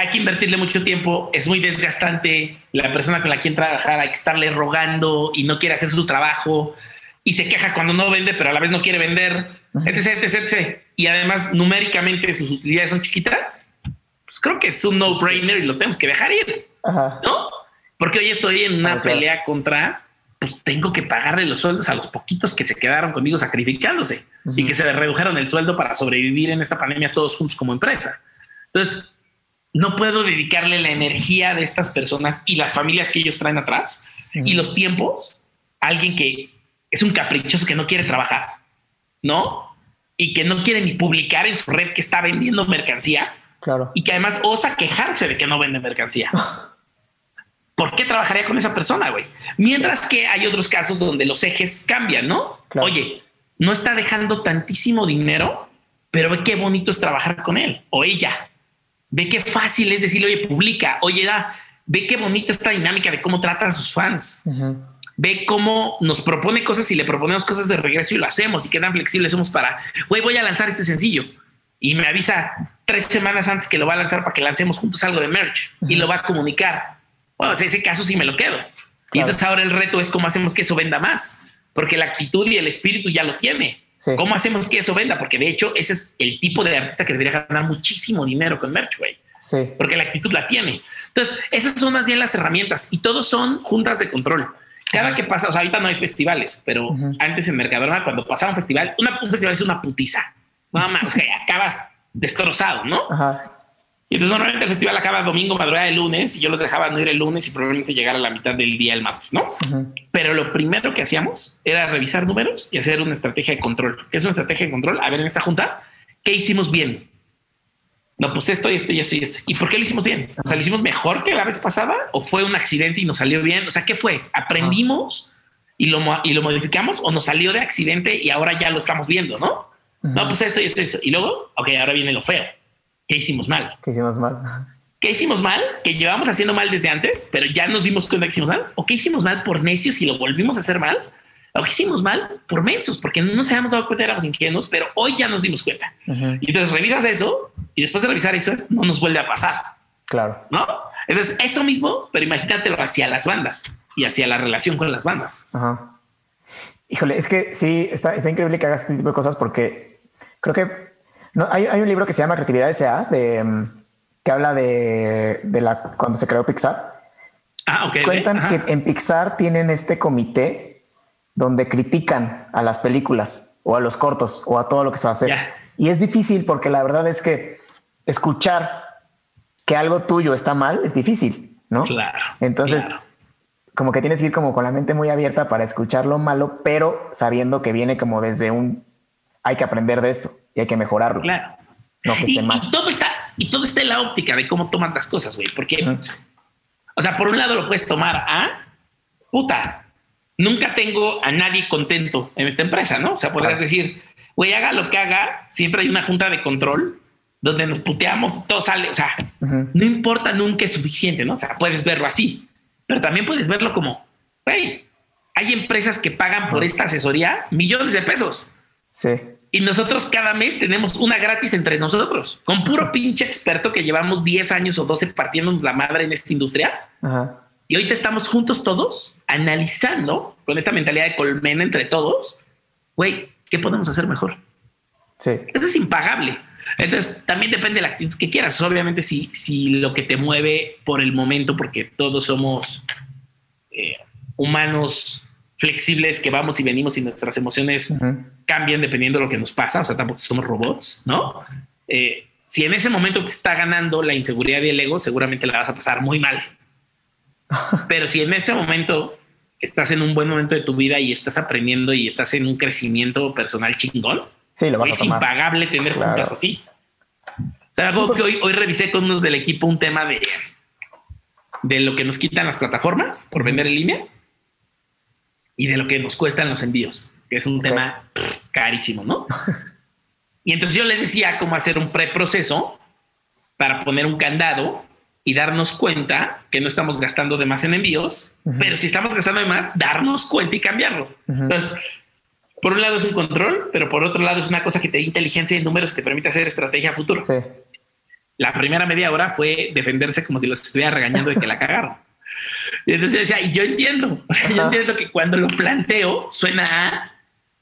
B: hay que invertirle mucho tiempo, es muy desgastante, la persona con la quien trabajar hay que estarle rogando y no quiere hacer su trabajo y se queja cuando no vende, pero a la vez no quiere vender, etc, etc, Y además numéricamente sus utilidades son chiquitas. Pues creo que es un no brainer y lo tenemos que dejar ir, ¿no? Porque hoy estoy en una pelea contra, pues tengo que pagarle los sueldos a los poquitos que se quedaron conmigo sacrificándose y que se redujeron el sueldo para sobrevivir en esta pandemia todos juntos como empresa. Entonces, no puedo dedicarle la energía de estas personas y las familias que ellos traen atrás y los tiempos a alguien que es un caprichoso que no quiere trabajar, ¿no? Y que no quiere ni publicar en su red que está vendiendo mercancía.
A: Claro.
B: Y que además osa quejarse de que no vende mercancía. [laughs] ¿Por qué trabajaría con esa persona, güey? Mientras que hay otros casos donde los ejes cambian, ¿no? Oye, no está dejando tantísimo dinero, pero ve qué bonito es trabajar con él o ella. Ve qué fácil es decirle, oye, publica, oye, da, ve qué bonita esta dinámica de cómo tratan a sus fans. Ve cómo nos propone cosas y le proponemos cosas de regreso y lo hacemos y qué tan flexibles somos para, güey, voy a lanzar este sencillo y me avisa tres semanas antes que lo va a lanzar para que lancemos juntos algo de merch y lo va a comunicar. Bueno, en ese caso sí me lo quedo. Y entonces ahora el reto es cómo hacemos que eso venda más porque la actitud y el espíritu ya lo tiene. ¿Cómo hacemos que eso venda? Porque de hecho ese es el tipo de artista que debería ganar muchísimo dinero con merch, güey.
A: Sí.
B: Porque la actitud la tiene. Entonces, esas son más bien las herramientas y todos son juntas de control. Cada que pasa, o sea, ahorita no hay festivales, pero antes en Mercadona, cuando pasaba un festival, un festival es una putiza. Nada más, o sea, acabas destrozado, ¿no? Ajá. Y entonces normalmente el festival acaba domingo, madrugada de lunes, y yo los dejaba no ir el lunes y probablemente llegar a la mitad del día el martes, ¿no? Pero lo primero que hacíamos era revisar números y hacer una estrategia de control. ¿Qué es una estrategia de control? A ver, en esta junta, ¿qué hicimos bien? No, pues esto y esto y esto y esto. ¿Y por qué lo hicimos bien? O sea, ¿lo hicimos mejor que la vez pasada o fue un accidente y nos salió bien? O sea, ¿qué fue? ¿Aprendimos y, lo, y lo modificamos o nos salió de accidente y ahora ya lo estamos viendo, no? No, pues esto y esto y esto. Y luego, ok, ahora viene lo feo ¿Qué hicimos mal?
A: ¿Qué hicimos mal?
B: ¿Qué hicimos mal? Que llevamos haciendo mal desde antes, pero ya nos dimos cuenta que hicimos mal. ¿O qué hicimos mal por necios y lo volvimos a hacer mal? ¿O qué hicimos mal por mensos? Porque no nos habíamos dado cuenta, éramos ingenuos, pero hoy ya nos dimos cuenta. Y entonces revisas eso y después de revisar eso no nos vuelve a pasar.
A: Claro.
B: ¿No? Entonces, eso mismo, pero imagínatelo hacia las bandas y hacia la relación con las bandas.
A: Ajá. Híjole, es que sí, está, está increíble que hagas este tipo de cosas porque creo que No, hay, hay un libro que se llama Creatividad S.A. de mm, que habla de, de la cuando se creó Pixar.
B: Ah, ok.
A: Cuentan que en Pixar tienen este comité donde critican a las películas o a los cortos o a todo lo que se va a hacer. Y es difícil porque la verdad es que escuchar que algo tuyo está mal es difícil, ¿no?
B: Claro.
A: Entonces,
B: claro.
A: como que tienes que ir como con la mente muy abierta para escuchar lo malo, pero sabiendo que viene como desde un hay que aprender de esto y hay que mejorarlo.
B: Claro.
A: No que
B: y,
A: esté mal.
B: y todo está, y todo está en la óptica de cómo toman las cosas, güey. Porque,
A: Ujú.
B: o sea, por un lado lo puedes tomar a puta. Nunca tengo a nadie contento en esta empresa, ¿no? O sea, podrías
A: Claro.
B: decir, güey, haga lo que haga, siempre hay una junta de control donde nos puteamos, todo sale, o sea, no importa nunca es suficiente, ¿no? O sea, puedes verlo así, pero también puedes verlo como, güey, hay empresas que pagan por esta asesoría millones de pesos.
A: Sí.
B: Y nosotros cada mes tenemos una gratis entre nosotros, con puro pinche experto que llevamos 10 años o 12 partiéndonos la madre en esta industria.
A: Ajá.
B: Y ahorita estamos juntos todos analizando con esta mentalidad de colmena entre todos, güey, ¿qué podemos hacer mejor?
A: Sí.
B: Eso es impagable. Entonces, también depende de la actitud que quieras. Obviamente, si, si lo que te mueve por el momento, porque todos somos eh, humanos flexibles que vamos y venimos y nuestras emociones cambian dependiendo de lo que nos pasa. O sea, tampoco somos robots, ¿no? Eh, si en ese momento te está ganando la inseguridad y el ego, seguramente la vas a pasar muy mal. [laughs] Pero si en ese momento estás en un buen momento de tu vida y estás aprendiendo y estás en un crecimiento personal chingón,
A: Sí, lo vas a
B: es
A: tomar.
B: impagable tener
A: Claro.
B: juntas así. O sea, algo que hoy, hoy revisé con unos del equipo un tema de, de lo que nos quitan las plataformas por vender en línea y de lo que nos cuestan los envíos, que es un tema pff, carísimo, ¿no? [laughs] y entonces yo les decía cómo hacer un preproceso para poner un candado y darnos cuenta que no estamos gastando de más en envíos,
A: Ujú.
B: pero si estamos gastando de más, darnos cuenta y cambiarlo. Entonces, por un lado es un control, pero por otro lado es una cosa que te da inteligencia y números y te permite hacer estrategia a futuro.
A: Sí.
B: La primera media hora fue defenderse como si los estuviera regañando de que la cagaron. [laughs] Y entonces yo decía, y yo entiendo, o [laughs] sea, yo entiendo que cuando lo planteo suena a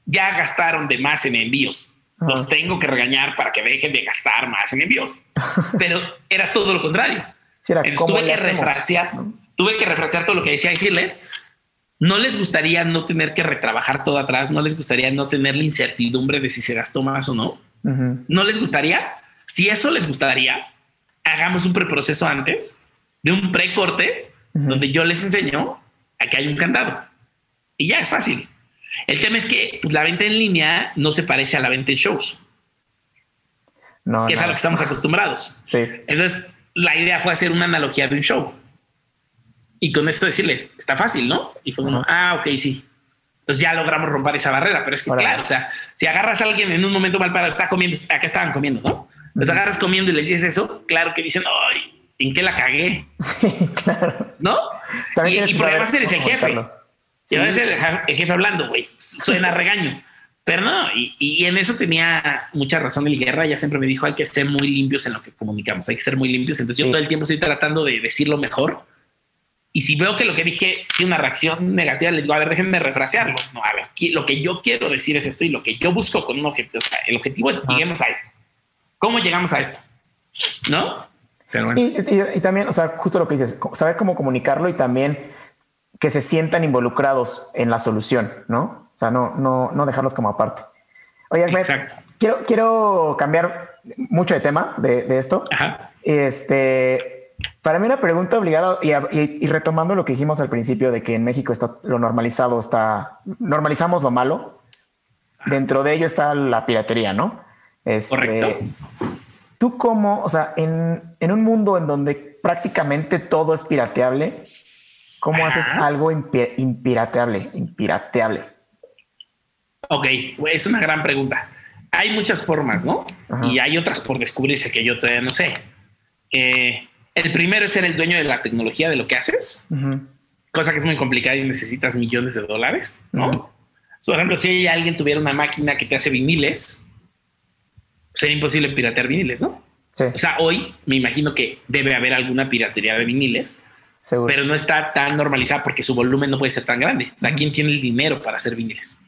B: ya gastaron de más en envíos. Los
A: Ajá.
B: tengo que regañar para que dejen de gastar más en envíos. [laughs] Pero era todo lo contrario.
A: Sí, era
B: Entonces tuve que
A: hacemos,
B: refrasear,
A: ¿no?
B: tuve que refrasear todo lo que decía y decirles, no les gustaría no tener que retrabajar todo atrás, no les gustaría no tener la incertidumbre de si se gastó más o no,
A: Ujú.
B: no les gustaría. Si eso les gustaría, hagamos un preproceso antes de un precorte Donde yo les enseño a que hay un candado y ya es fácil. El tema es que pues, la venta en línea no se parece a la venta en shows,
A: No,
B: que es a lo que estamos acostumbrados.
A: Sí.
B: Entonces, la idea fue hacer una analogía de un show. Y con esto decirles, está fácil, ¿no? Y fue uno, ah, ok, sí. Entonces ya logramos romper esa barrera, pero es que claro, o sea, si agarras a alguien en un momento mal parado, está comiendo, acá estaban comiendo, ¿no? Los agarras comiendo y les dices eso, claro que dicen, ay, ¿en qué la cagué?
A: Sí, [laughs] claro.
B: ¿No?
A: También
B: Y, y
A: saber
B: además eres el jefe.
A: comunicarlo.
B: Y a veces el, jefe hablando, güey, suena a [laughs] regaño. Pero no, y, y en eso tenía mucha razón el guerra. Ya siempre me dijo, hay que ser muy limpios en lo que comunicamos, hay que ser muy limpios. Entonces yo
A: Sí.
B: todo el tiempo estoy tratando de decirlo mejor. Y si veo que lo que dije tiene una reacción negativa, les digo, a ver, déjenme refrasearlo. No, a ver, lo que yo quiero decir es esto y lo que yo busco con un objetivo. O sea, el objetivo es lleguemos a esto. ¿Cómo llegamos a esto? ¿No? Pero bueno.
A: Sí, y, y también, o sea, justo lo que dices, saber cómo comunicarlo y también que se sientan involucrados en la solución, ¿no? O sea, no, no, no dejarlos como aparte. Oye, Ahmed, quiero, quiero cambiar mucho de tema de, de esto.
B: Ajá.
A: Este, para mí una pregunta obligada y, y- y retomando lo que dijimos al principio de que en México está lo normalizado, está normalizamos lo malo. Dentro de ello está la piratería, ¿no? Este,
B: Correcto.
A: Tú cómo, o sea, en, en un mundo en donde prácticamente todo es pirateable, ¿cómo
B: Ajá.
A: haces algo impi- impirateable? Impirateable.
B: Ok, es una gran pregunta. Hay muchas formas, ¿no?
A: Ajá.
B: Y hay otras por descubrirse que yo todavía no sé. Eh, el primero es ser el dueño de la tecnología de lo que haces,
A: Ujú.
B: cosa que es muy complicada y necesitas millones de dólares, ¿no?
A: Ujú.
B: Por ejemplo, si alguien tuviera una máquina que te hace viniles, sería imposible piratear viniles, ¿no?
A: Sí,
B: O sea, hoy me imagino que debe haber alguna piratería de viniles,
A: seguro.
B: pero no está tan normalizada porque su volumen no puede ser tan grande. O sea, ¿quién tiene el dinero para hacer viniles?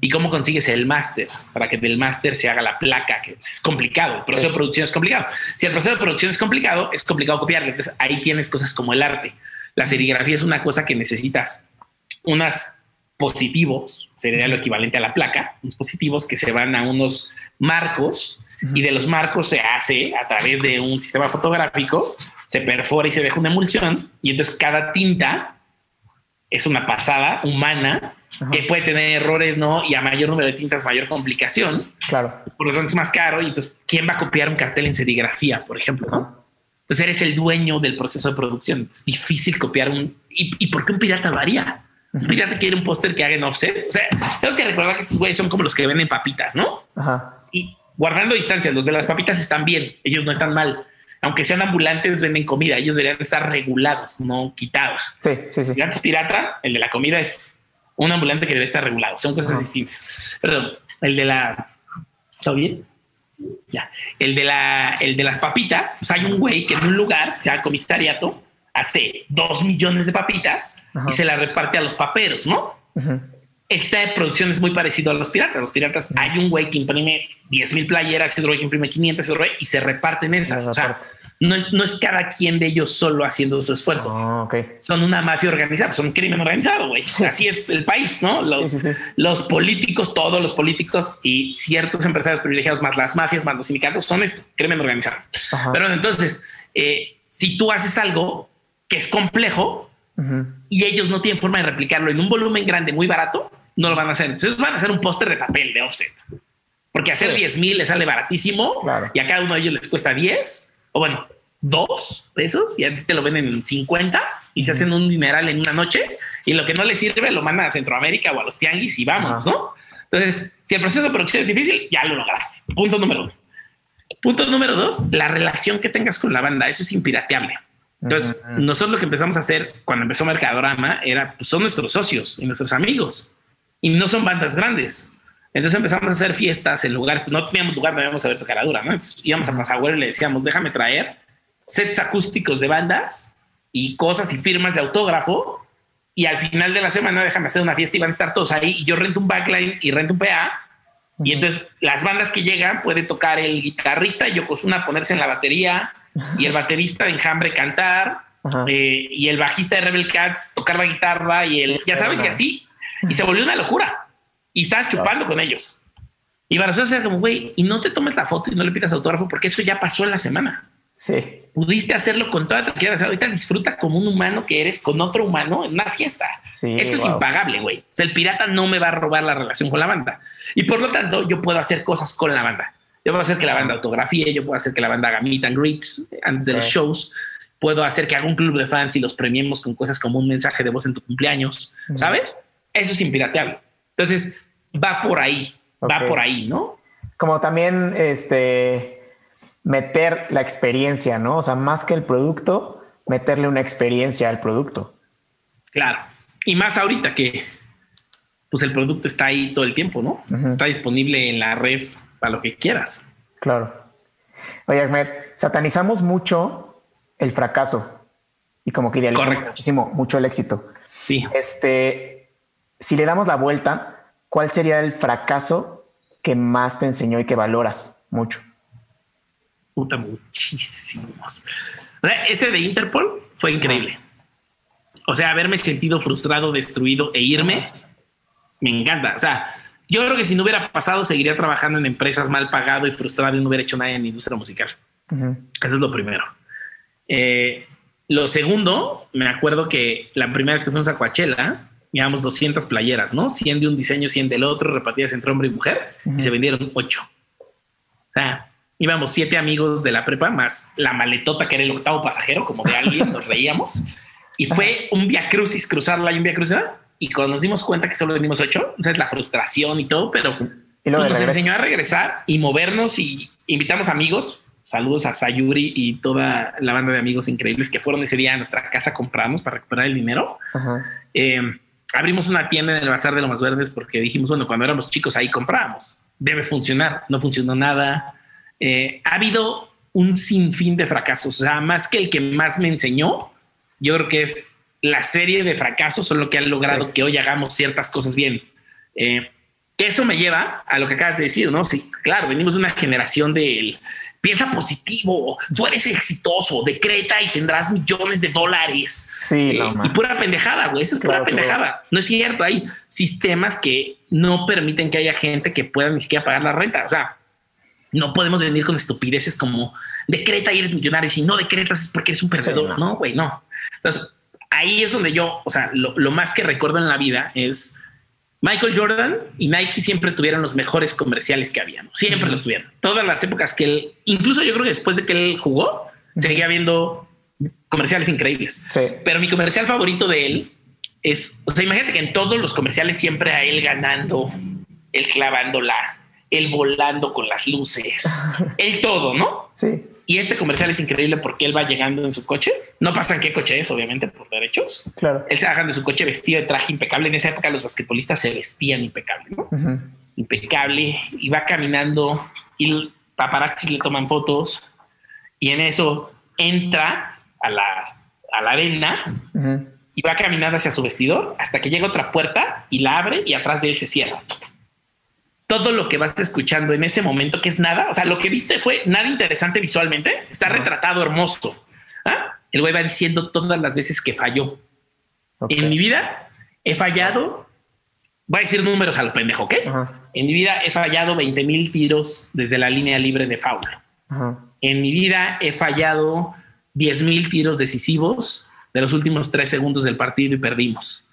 B: ¿Y cómo consigues el máster? Para que del máster se haga la placa, que es complicado. El proceso de producción es complicado. Si el proceso de producción es complicado, es complicado copiarlo. Entonces ahí tienes cosas como el arte. La serigrafía es una cosa que necesitas unas positivos, sería lo equivalente a la placa, unos positivos que se van a unos marcos y de los marcos se hace a través de un sistema fotográfico, se perfora y se deja una emulsión y entonces cada tinta es una pasada humana que puede tener errores, ¿no? Y a mayor número de tintas, mayor complicación.
A: Claro.
B: Por lo tanto, es más caro. Y entonces, ¿quién va a copiar un cartel en serigrafía, por ejemplo? Entonces, eres el dueño del proceso de producción. Es difícil copiar un. ¿Y, por qué un pirata varía? Un pirata quiere un póster que haga en offset. O sea, tenemos que recordar que estos güeyes son como los que venden papitas, ¿no?
A: Ajá.
B: Guardando distancias, los de las papitas están bien. Ellos no están mal aunque sean ambulantes, venden comida. Ellos deberían estar regulados, no quitados.
A: Sí, sí, sí.
B: El pirata, el de la comida es un ambulante que debe estar regulado. Son cosas distintas. Perdón, el de la. ¿Está bien? Ya. El de la, el de las papitas, pues hay un güey que en un lugar, sea comisariato, hace dos millones de papitas y se la reparte a los paperos, ¿no? Esta producción es muy parecido a los piratas. Los piratas, hay un güey que imprime 10 mil playeras y otro güey que imprime 500 y se reparten esas. O sea, no es, no es cada quien de ellos solo haciendo su esfuerzo.
A: Ah,
B: son una mafia organizada, son un crimen organizado, güey. Así es el país, ¿no? Los, los políticos, todos los políticos y ciertos empresarios privilegiados, más las mafias, más los sindicatos, son esto, crimen organizado. Pero entonces, eh, si tú haces algo que es complejo y ellos no tienen forma de replicarlo en un volumen grande, muy barato, no lo van a hacer. Entonces van a hacer un póster de papel de offset. Porque hacer 10 mil les sale baratísimo y a cada uno de ellos les cuesta 10 o bueno, dos pesos y a ti te lo venden en 50 y se hacen un dineral en una noche y lo que no les sirve lo mandan a Centroamérica o a los tianguis y vamos, ¿no? Entonces, si el proceso de producción es difícil, ya lo lograste. Punto número uno. Punto número dos, la relación que tengas con la banda, eso es impirateable. Entonces, nosotros lo que empezamos a hacer cuando empezó Mercadorama era, pues son nuestros socios y nuestros amigos y no son bandas grandes. Entonces empezamos a hacer fiestas en lugares, no teníamos lugar donde íbamos a ver tu dura, ¿no? íbamos a Pasagüero y le decíamos, déjame traer sets acústicos de bandas y cosas y firmas de autógrafo. Y al final de la semana déjame hacer una fiesta y van a estar todos ahí. Y yo rento un backline y rento un PA. Y entonces las bandas que llegan puede tocar el guitarrista y Yokozuna ponerse en la batería y el baterista de Enjambre cantar eh, y el bajista de Rebel Cats tocar la guitarra y el, ya sabes, y así. Y se volvió una locura y estás chupando con ellos. Y para eso como, güey, y no te tomes la foto y no le pidas autógrafo porque eso ya pasó en la semana.
A: Sí.
B: Pudiste hacerlo con toda tranquilidad. ahorita disfruta como un humano que eres con otro humano en una fiesta. Esto es impagable, güey. O sea, el pirata no me va a robar la relación con la banda. Y por lo tanto, yo puedo hacer cosas con la banda. Yo puedo hacer que la banda autografíe, yo puedo hacer que la banda haga meet and greets antes de los shows. Puedo hacer que haga un club de fans y los premiemos con cosas como un mensaje de voz en tu cumpleaños. ¿Sabes? Eso es impirateable. Entonces, va por ahí, va por ahí, ¿no?
A: Como también este meter la experiencia, ¿no? O sea, más que el producto, meterle una experiencia al producto.
B: Claro. Y más ahorita que pues el producto está ahí todo el tiempo, ¿no? Está disponible en la red para lo que quieras.
A: Claro. Oye, Ahmed, satanizamos mucho el fracaso y como que idealizamos muchísimo, mucho el éxito.
B: Sí.
A: Este, si le damos la vuelta, ¿cuál sería el fracaso que más te enseñó y que valoras mucho?
B: Puta, muchísimos. ese de Interpol fue increíble. O sea, haberme sentido frustrado, destruido e irme, me encanta. O sea, yo creo que si no hubiera pasado, seguiría trabajando en empresas mal pagado y frustrado y no hubiera hecho nada en la industria musical. Eso es lo primero. Eh, lo segundo, me acuerdo que la primera vez que fuimos a Coachella, llevamos 200 playeras, ¿no? 100 de un diseño, 100 del otro, repartidas entre hombre y mujer, y se vendieron 8. O sea, íbamos siete amigos de la prepa, más la maletota que era el octavo pasajero, como de alguien, nos reíamos. Y fue un via crucis cruzarla y un via crucis. Y cuando nos dimos cuenta que solo vendimos ocho, es la frustración y todo, pero pues nos enseñó a regresar y movernos y invitamos amigos. Saludos a Sayuri y toda la banda de amigos increíbles que fueron ese día a nuestra casa a comprarnos para recuperar el dinero. Eh, abrimos una tienda en el Bazar de los Más Verdes porque dijimos, bueno, cuando éramos chicos ahí comprábamos. Debe funcionar. No funcionó nada. Eh, ha habido un sinfín de fracasos. O sea, más que el que más me enseñó, yo creo que es la serie de fracasos son lo que han logrado que hoy hagamos ciertas cosas bien. Eh, eso me lleva a lo que acabas de decir, ¿no? Sí, claro, venimos de una generación del piensa positivo, tú eres exitoso, decreta y tendrás millones de dólares.
A: Sí,
B: eh, y pura pendejada, güey. Eso es pura pendejada. No es cierto. Hay sistemas que no permiten que haya gente que pueda ni siquiera pagar la renta. O sea, no podemos venir con estupideces como decreta y eres millonario. Si no decretas es porque eres un perdedor. no, güey, no. Entonces, ahí es donde yo, o sea, lo, lo más que recuerdo en la vida es Michael Jordan y Nike siempre tuvieron los mejores comerciales que había. Siempre los tuvieron. Todas las épocas que él, incluso yo creo que después de que él jugó, seguía viendo comerciales increíbles. Pero mi comercial favorito de él es, o sea, imagínate que en todos los comerciales siempre a él ganando, él clavándola, él volando con las luces, [laughs] él todo, ¿no?
A: Sí.
B: Y este comercial es increíble porque él va llegando en su coche. No pasa en qué coche es, obviamente, por derechos.
A: Claro.
B: Él se baja de su coche vestido de traje impecable. En esa época los basquetbolistas se vestían impecable, ¿no? Impecable. Y va caminando y paparazzi le toman fotos. Y en eso entra a la, a la arena y va caminando hacia su vestidor hasta que llega otra puerta y la abre y atrás de él se cierra todo lo que vas escuchando en ese momento, que es nada, o sea, lo que viste fue nada interesante visualmente, está retratado hermoso. ¿Ah? El güey va diciendo todas las veces que falló. En mi vida he fallado, voy a decir números a lo pendejo, ¿ok? En mi vida he fallado 20 mil tiros desde la línea libre de foul. En mi vida he fallado 10 mil tiros decisivos de los últimos tres segundos del partido y perdimos.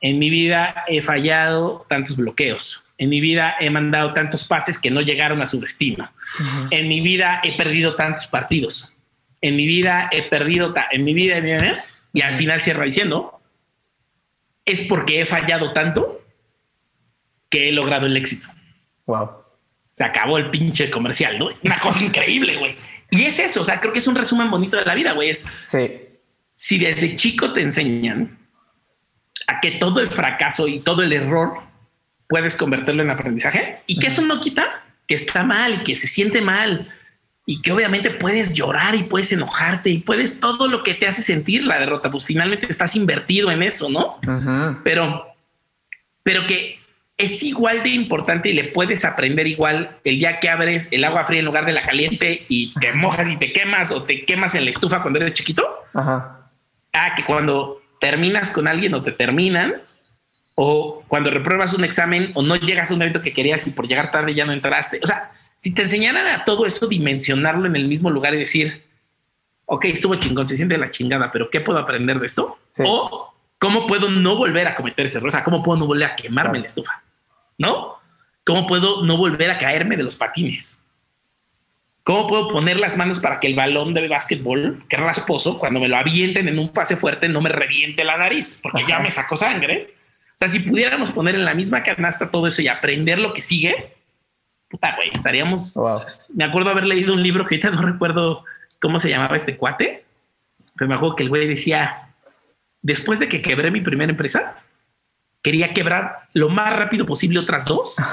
B: En mi vida he fallado tantos bloqueos. En mi vida he mandado tantos pases que no llegaron a su destino. En mi vida he perdido tantos partidos. En mi vida he perdido, en mi vida, y al final cierra diciendo, es porque he fallado tanto que he logrado el éxito.
A: Wow.
B: Se acabó el pinche comercial, ¿no? Una cosa increíble, güey. Y es eso, o sea, creo que es un resumen bonito de la vida, güey. Es
A: sí.
B: si desde chico te enseñan a que todo el fracaso y todo el error puedes convertirlo en aprendizaje y que eso no quita que está mal, que se siente mal y que obviamente puedes llorar y puedes enojarte y puedes todo lo que te hace sentir la derrota, pues finalmente estás invertido en eso, ¿no? Pero, pero que es igual de importante y le puedes aprender igual el día que abres el agua fría en lugar de la caliente y te mojas y te quemas o te quemas en la estufa cuando eres chiquito.
A: Ajá.
B: Ah, que cuando terminas con alguien o te terminan, o cuando repruebas un examen o no llegas a un evento que querías y por llegar tarde ya no entraste. O sea, si te enseñaran a todo eso, dimensionarlo en el mismo lugar y decir, ok, estuvo chingón, se siente la chingada, pero ¿qué puedo aprender de esto? O cómo puedo no volver a cometer ese error, o sea, cómo puedo no volver a quemarme en la estufa, ¿no? ¿Cómo puedo no volver a caerme de los patines? ¿Cómo puedo poner las manos para que el balón de básquetbol, que rasposo, cuando me lo avienten en un pase fuerte, no me reviente la nariz? Porque ya me sacó sangre sea, si pudiéramos poner en la misma canasta todo eso y aprender lo que sigue, puta, güey, estaríamos. Me acuerdo haber leído un libro que ahorita [laughs] no recuerdo cómo se llamaba este cuate, pero me acuerdo que el güey decía: después de que quebré mi primera empresa, quería quebrar lo más rápido posible otras dos. [laughs]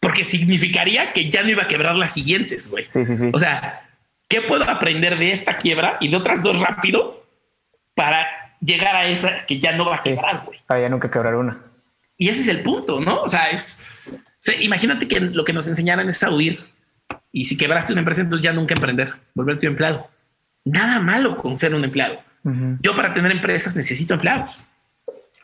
B: porque significaría que ya no iba a quebrar las siguientes, güey.
A: Sí, sí, sí.
B: O sea, ¿qué puedo aprender de esta quiebra y de otras dos rápido para llegar a esa que ya no va a quebrar, güey.
A: Para ya nunca quebrar una.
B: Y ese es el punto, ¿no? O sea, es. imagínate que lo que nos enseñaran es a huir. Y si quebraste una empresa, entonces ya nunca emprender, volverte un empleado. Nada malo con ser un empleado. Yo para tener empresas necesito empleados,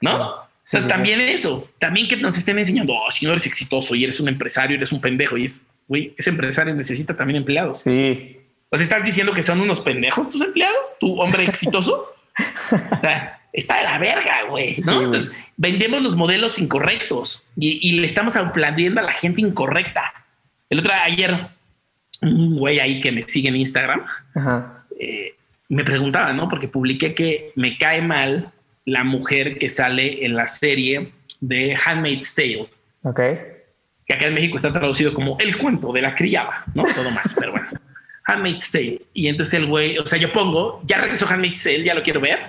B: ¿no? Entonces también eso, también que nos estén enseñando, oh, si no eres exitoso y eres un empresario, eres un pendejo y es, güey, ese empresario necesita también empleados.
A: Sí.
B: O sea, estás diciendo que son unos pendejos tus empleados, tu hombre [laughs] exitoso. [laughs] está de la verga, güey. ¿no? Entonces vendemos los modelos incorrectos y, le estamos aplaudiendo a la gente incorrecta. El otro ayer, un güey ahí que me sigue en Instagram eh, me preguntaba, no? Porque publiqué que me cae mal la mujer que sale en la serie de Handmaid's Tale.
A: Ok.
B: Que acá en México está traducido como el cuento de la criada, ¿no? Todo mal, pero bueno. Handmaid's Tale. Y entonces el güey, o sea, yo pongo, ya regresó Handmaid's Tale, ya lo quiero ver.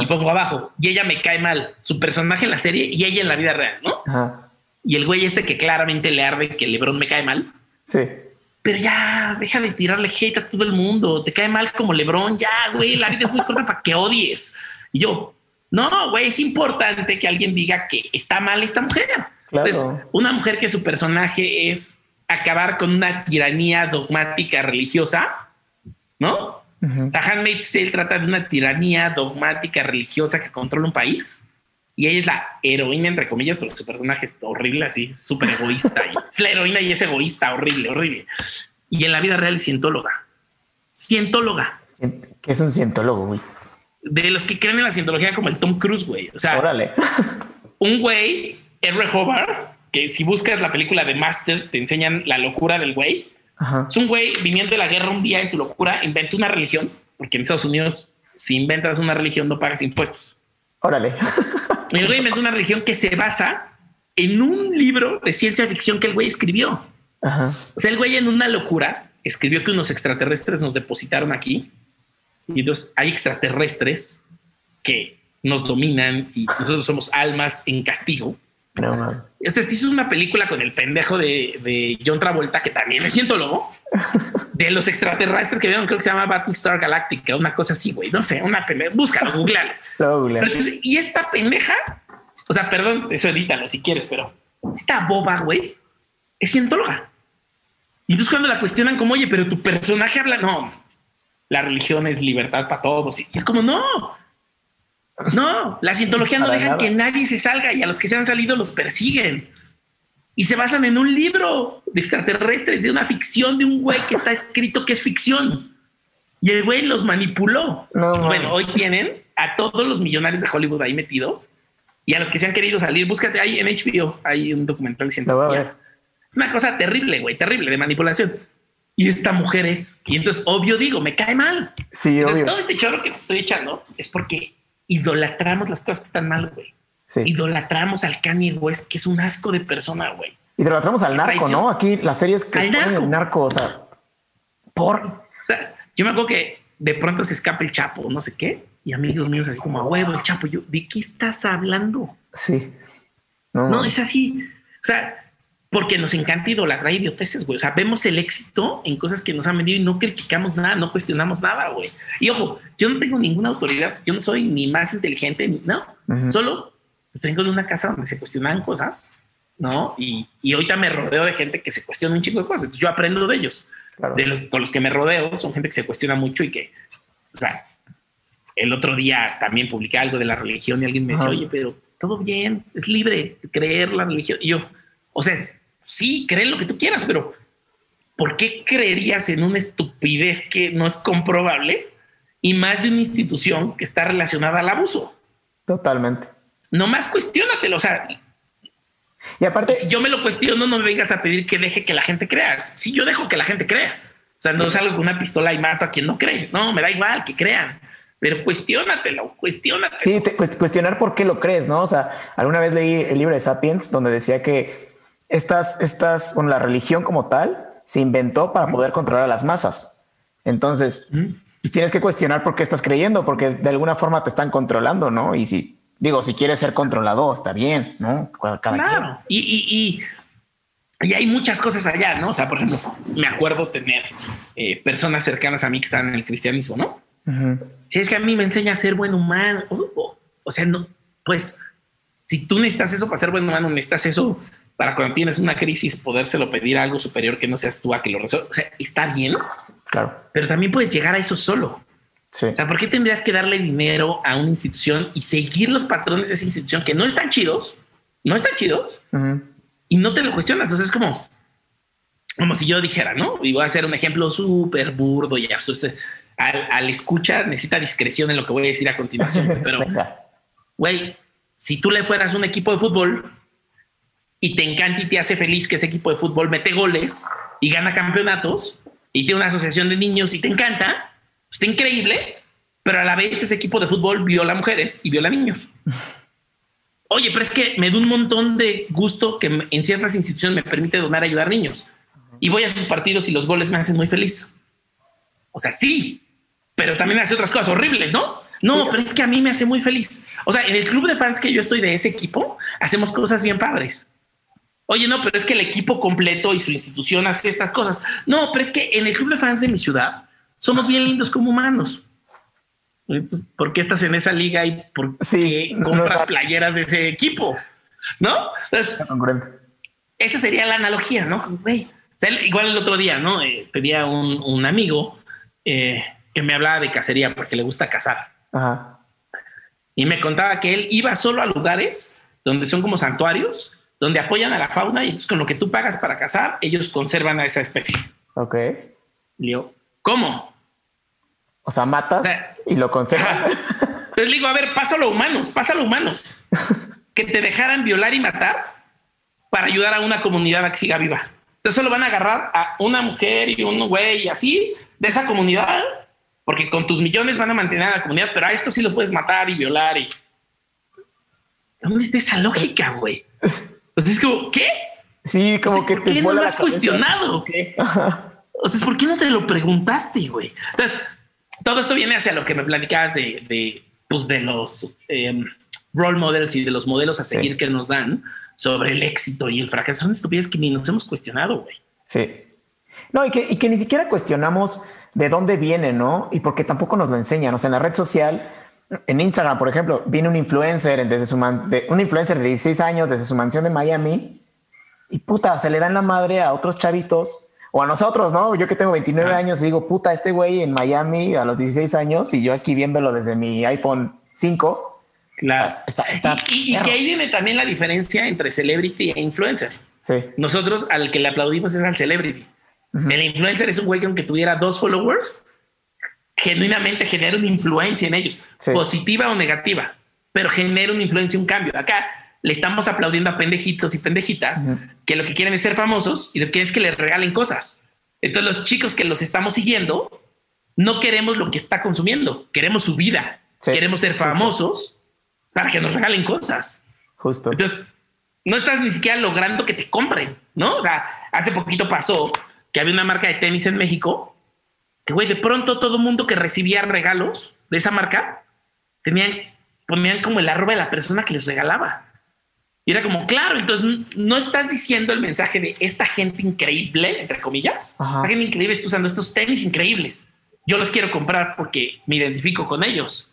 B: Y pongo abajo, y ella me cae mal, su personaje en la serie y ella en la vida real, ¿no? Y el güey este que claramente le arde que Lebron me cae mal.
A: Sí.
B: Pero ya, deja de tirarle hate a todo el mundo. Te cae mal como Lebron, ya, güey, la vida es muy corta para que odies. Y yo, no, güey, es importante que alguien diga que está mal esta mujer. Entonces, una mujer que su personaje es acabar con una tiranía dogmática religiosa, ¿no? Uh -huh. trata de una tiranía dogmática religiosa que controla un país y ella es la heroína, entre comillas, porque su personaje es horrible, así, súper egoísta. es la heroína y es egoísta, horrible, horrible. Y en la vida real es cientóloga. Cientóloga.
A: ¿Qué es un cientólogo, güey?
B: De los que creen en la cientología como el Tom Cruise, güey. O sea,
A: Órale. [laughs]
B: un güey, R. Hobart, que si buscas la película de Master, te enseñan la locura del güey. Ajá. Es un güey viniendo de la guerra un día en su locura, inventa una religión, porque en Estados Unidos, si inventas una religión, no pagas impuestos.
A: Órale. [laughs]
B: El güey inventó una religión que se basa en un libro de ciencia ficción que el güey escribió. Ajá. O sea, el güey en una locura escribió que unos extraterrestres nos depositaron aquí y entonces hay extraterrestres que nos dominan y nosotros somos almas en castigo.
A: No, no.
B: Este hizo una película con el pendejo de, de John Travolta, que también es cientólogo, [laughs] de los extraterrestres que vieron, creo que se llama Battlestar Galactica, una cosa así, güey. No sé, una pendeja. Búscalo, googlealo. [laughs]
A: Google.
B: y esta pendeja, o sea, perdón, eso edítalo si quieres, pero esta boba, güey, es cientóloga. Y entonces cuando la cuestionan como, oye, pero tu personaje habla, no, la religión es libertad para todos. Y es como, no, no, la cientología no deja que nadie se salga y a los que se han salido los persiguen. Y se basan en un libro de extraterrestres, de una ficción de un güey que está escrito que es ficción. Y el güey los manipuló.
A: No,
B: bueno, hoy tienen a todos los millonarios de Hollywood ahí metidos y a los que se han querido salir. Búscate ahí en HBO, hay un documental de cientología. Es una cosa terrible, güey, terrible de manipulación. Y esta mujer es, y entonces obvio digo, me cae mal.
A: Sí,
B: entonces,
A: obvio.
B: todo este chorro que te estoy echando es porque idolatramos las cosas que están mal, güey.
A: Sí.
B: Idolatramos al Kanye West, que es un asco de persona, güey.
A: Idolatramos al narco. ¿no? Aquí las series que
B: Al narco.
A: el narco, o sea, por
B: O sea, yo me acuerdo que de pronto se escapa el Chapo, no sé qué, y amigos míos así como a huevo el Chapo. Yo, ¿de qué estás hablando?
A: sí. No,
B: No, es así. O sea, porque nos encanta idolatrar idioteces, güey. O sea, vemos el éxito en cosas que nos han vendido y no criticamos nada, no cuestionamos nada, güey. Y ojo, yo no tengo ninguna autoridad, yo no soy ni más inteligente, ni no.
A: Ujú.
B: Solo vengo de una casa donde se cuestionaban cosas, ¿no? Y, y ahorita me rodeo de gente que se cuestiona un chico de cosas. Entonces yo aprendo de ellos.
A: claro.
B: De los con los que me rodeo son gente que se cuestiona mucho y que, o sea, el otro día también publiqué algo de la religión y alguien me decía,
A: Ajá.
B: oye, pero todo bien, es libre creer la religión. Y yo, o sea, es- sí, cree lo que tú quieras, pero ¿por qué creerías en una estupidez que no es comprobable y más de una institución que está relacionada al abuso?
A: Totalmente.
B: Nomás cuestiónatelo. O sea,
A: Y aparte,
B: si yo me lo cuestiono, no me vengas a pedir que deje que la gente crea. Si yo dejo que la gente crea. O sea, no salgo con una pistola y mato a quien no cree. No, me da igual que crean. Pero cuestiónatelo, cuestiónatelo.
A: sí, te- cuestionar por qué lo crees, ¿no? O sea, alguna vez leí el libro de Sapiens donde decía que estas, estas, bueno, la religión como tal se inventó para poder controlar a las masas. Entonces, pues tienes que cuestionar por qué estás creyendo, porque de alguna forma te están controlando, ¿no? Y si, digo, si quieres ser controlado, está bien, ¿no? Cada
B: Claro. Y, y, y, y hay muchas cosas allá, ¿no? O sea, por ejemplo, me acuerdo tener eh, personas cercanas a mí que están en el cristianismo, ¿no?
A: quien. Ujú.
B: Si es que a mí me enseña a ser buen humano, o, o- o sea, no, pues, si tú necesitas eso para ser buen humano, necesitas eso para cuando tienes una crisis, podérselo pedir a algo superior que no seas tú a que lo resuelva. O sea, está bien,
A: Claro.
B: pero también puedes llegar a eso solo.
A: Sí.
B: O sea, ¿por qué tendrías que darle dinero a una institución y seguir los patrones de esa institución que no están chidos? No están chidos y no te lo cuestionas. O sea, es como, como si yo dijera, ¿no? Y voy a hacer un ejemplo súper burdo y absurdo. Al, al escucha necesita discreción en lo que voy a decir a continuación, [laughs] pero güey, si tú le fueras un equipo de fútbol y te encanta y te hace feliz que ese equipo de fútbol mete goles y gana campeonatos y tiene una asociación de niños y te encanta, está increíble, pero a la vez ese equipo de fútbol viola mujeres y viola niños. [laughs] Oye, pero es que me da un montón de gusto que en ciertas instituciones me permite donar a ayudar niños y voy a sus partidos y los goles me hacen muy feliz. O sea, sí, pero también hace otras cosas horribles, ¿no? No, pero es que a mí me hace muy feliz. O sea, en el club de fans que yo estoy de ese equipo, hacemos cosas bien padres. Oye, no, pero es que el equipo completo y su institución hace estas cosas. No, pero es que en el club de fans de mi ciudad somos bien lindos como humanos. Entonces, ¿por qué estás en esa liga y por qué compras
A: no.
B: playeras de ese equipo? ¿No? Entonces, esa sería la analogía, ¿no? igual el otro día, ¿no? Eh, pedía un, un amigo eh, que me hablaba de cacería porque le gusta cazar. Y me contaba que él iba solo a lugares donde son como santuarios, donde apoyan a la fauna y entonces con lo que tú pagas para cazar, ellos conservan a esa especie.
A: Ok.
B: Le digo, ¿cómo?
A: O sea, matas y lo conservan.
B: Entonces le digo, a ver, pásalo humanos, pásalo humanos. que te dejaran violar y matar para ayudar a una comunidad a que siga viva. Entonces solo van a agarrar a una mujer y un güey y así de esa comunidad, porque con tus millones van a mantener a la comunidad, pero a esto sí los puedes matar y violar y... ¿Dónde está esa lógica, güey? Entonces es como, ¿qué?
A: Sí, como que
B: ¿Por qué no lo has cuestionado? O [laughs] sea, ¿por qué no te lo preguntaste, güey? Entonces, todo esto viene hacia lo que me platicabas de, de, pues de los em, role models y de los modelos a seguir que nos dan sobre el éxito y el fracaso. Son estupidez que ni nos hemos cuestionado, güey.
A: Sí. No, y que, y que ni siquiera cuestionamos de dónde viene, ¿no? Y porque tampoco nos lo enseñan. O sea, en la red social, en Instagram, por ejemplo, viene un influencer desde su de, un influencer de 16 años desde su mansión de Miami y puta, se le dan la madre a otros chavitos o a nosotros, ¿no? Yo que tengo 29 años y digo, puta, este güey en Miami a los 16 años y yo aquí viéndolo desde mi iPhone 5.
B: Claro. y, y que ahí viene también la diferencia entre celebrity e influencer.
A: Sí.
B: Nosotros al que le aplaudimos es al celebrity. El influencer es un güey que aunque tuviera dos followers, genuinamente genera una influencia en ellos, positiva o negativa, pero genera una influencia, un cambio. Acá le estamos aplaudiendo a pendejitos y pendejitas que lo que quieren es ser famosos y lo que quieren es que les regalen cosas. Entonces los chicos que los estamos siguiendo no queremos lo que está consumiendo, queremos su vida, queremos ser famosos para que nos regalen cosas.
A: Justo.
B: Entonces no estás ni siquiera logrando que te compren, ¿no? O sea, hace poquito pasó que había una marca de tenis en México que, güey, de pronto todo mundo que recibía regalos de esa marca tenían, ponían como el arroba de la persona que les regalaba. Y era como, claro, entonces no estás diciendo el mensaje de esta gente increíble, entre comillas. Esta gente increíble está usando estos tenis increíbles. Yo los quiero comprar porque me identifico con ellos.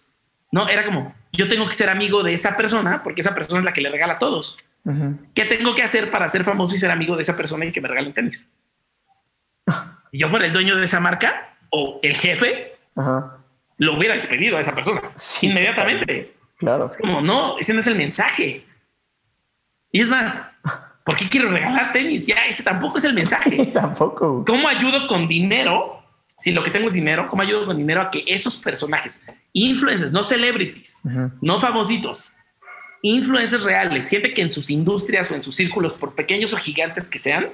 B: No, era como, yo tengo que ser amigo de esa persona porque esa persona es la que le regala a todos. ¿Qué tengo que hacer para ser famoso y ser amigo de esa persona y que me regalen tenis? [laughs] y yo fuera el dueño de esa marca o el jefe, lo hubiera despedido a esa persona inmediatamente.
A: Claro.
B: Es como, no, ese no es el mensaje. Y es más, ¿por qué quiero regalar tenis? Ya, ese tampoco es el mensaje. [laughs]
A: tampoco.
B: ¿Cómo ayudo con dinero? Si lo que tengo es dinero, ¿cómo ayudo con dinero a que esos personajes, influencers, no celebrities, no famositos, influencers reales, gente que en sus industrias o en sus círculos, por pequeños o gigantes que sean,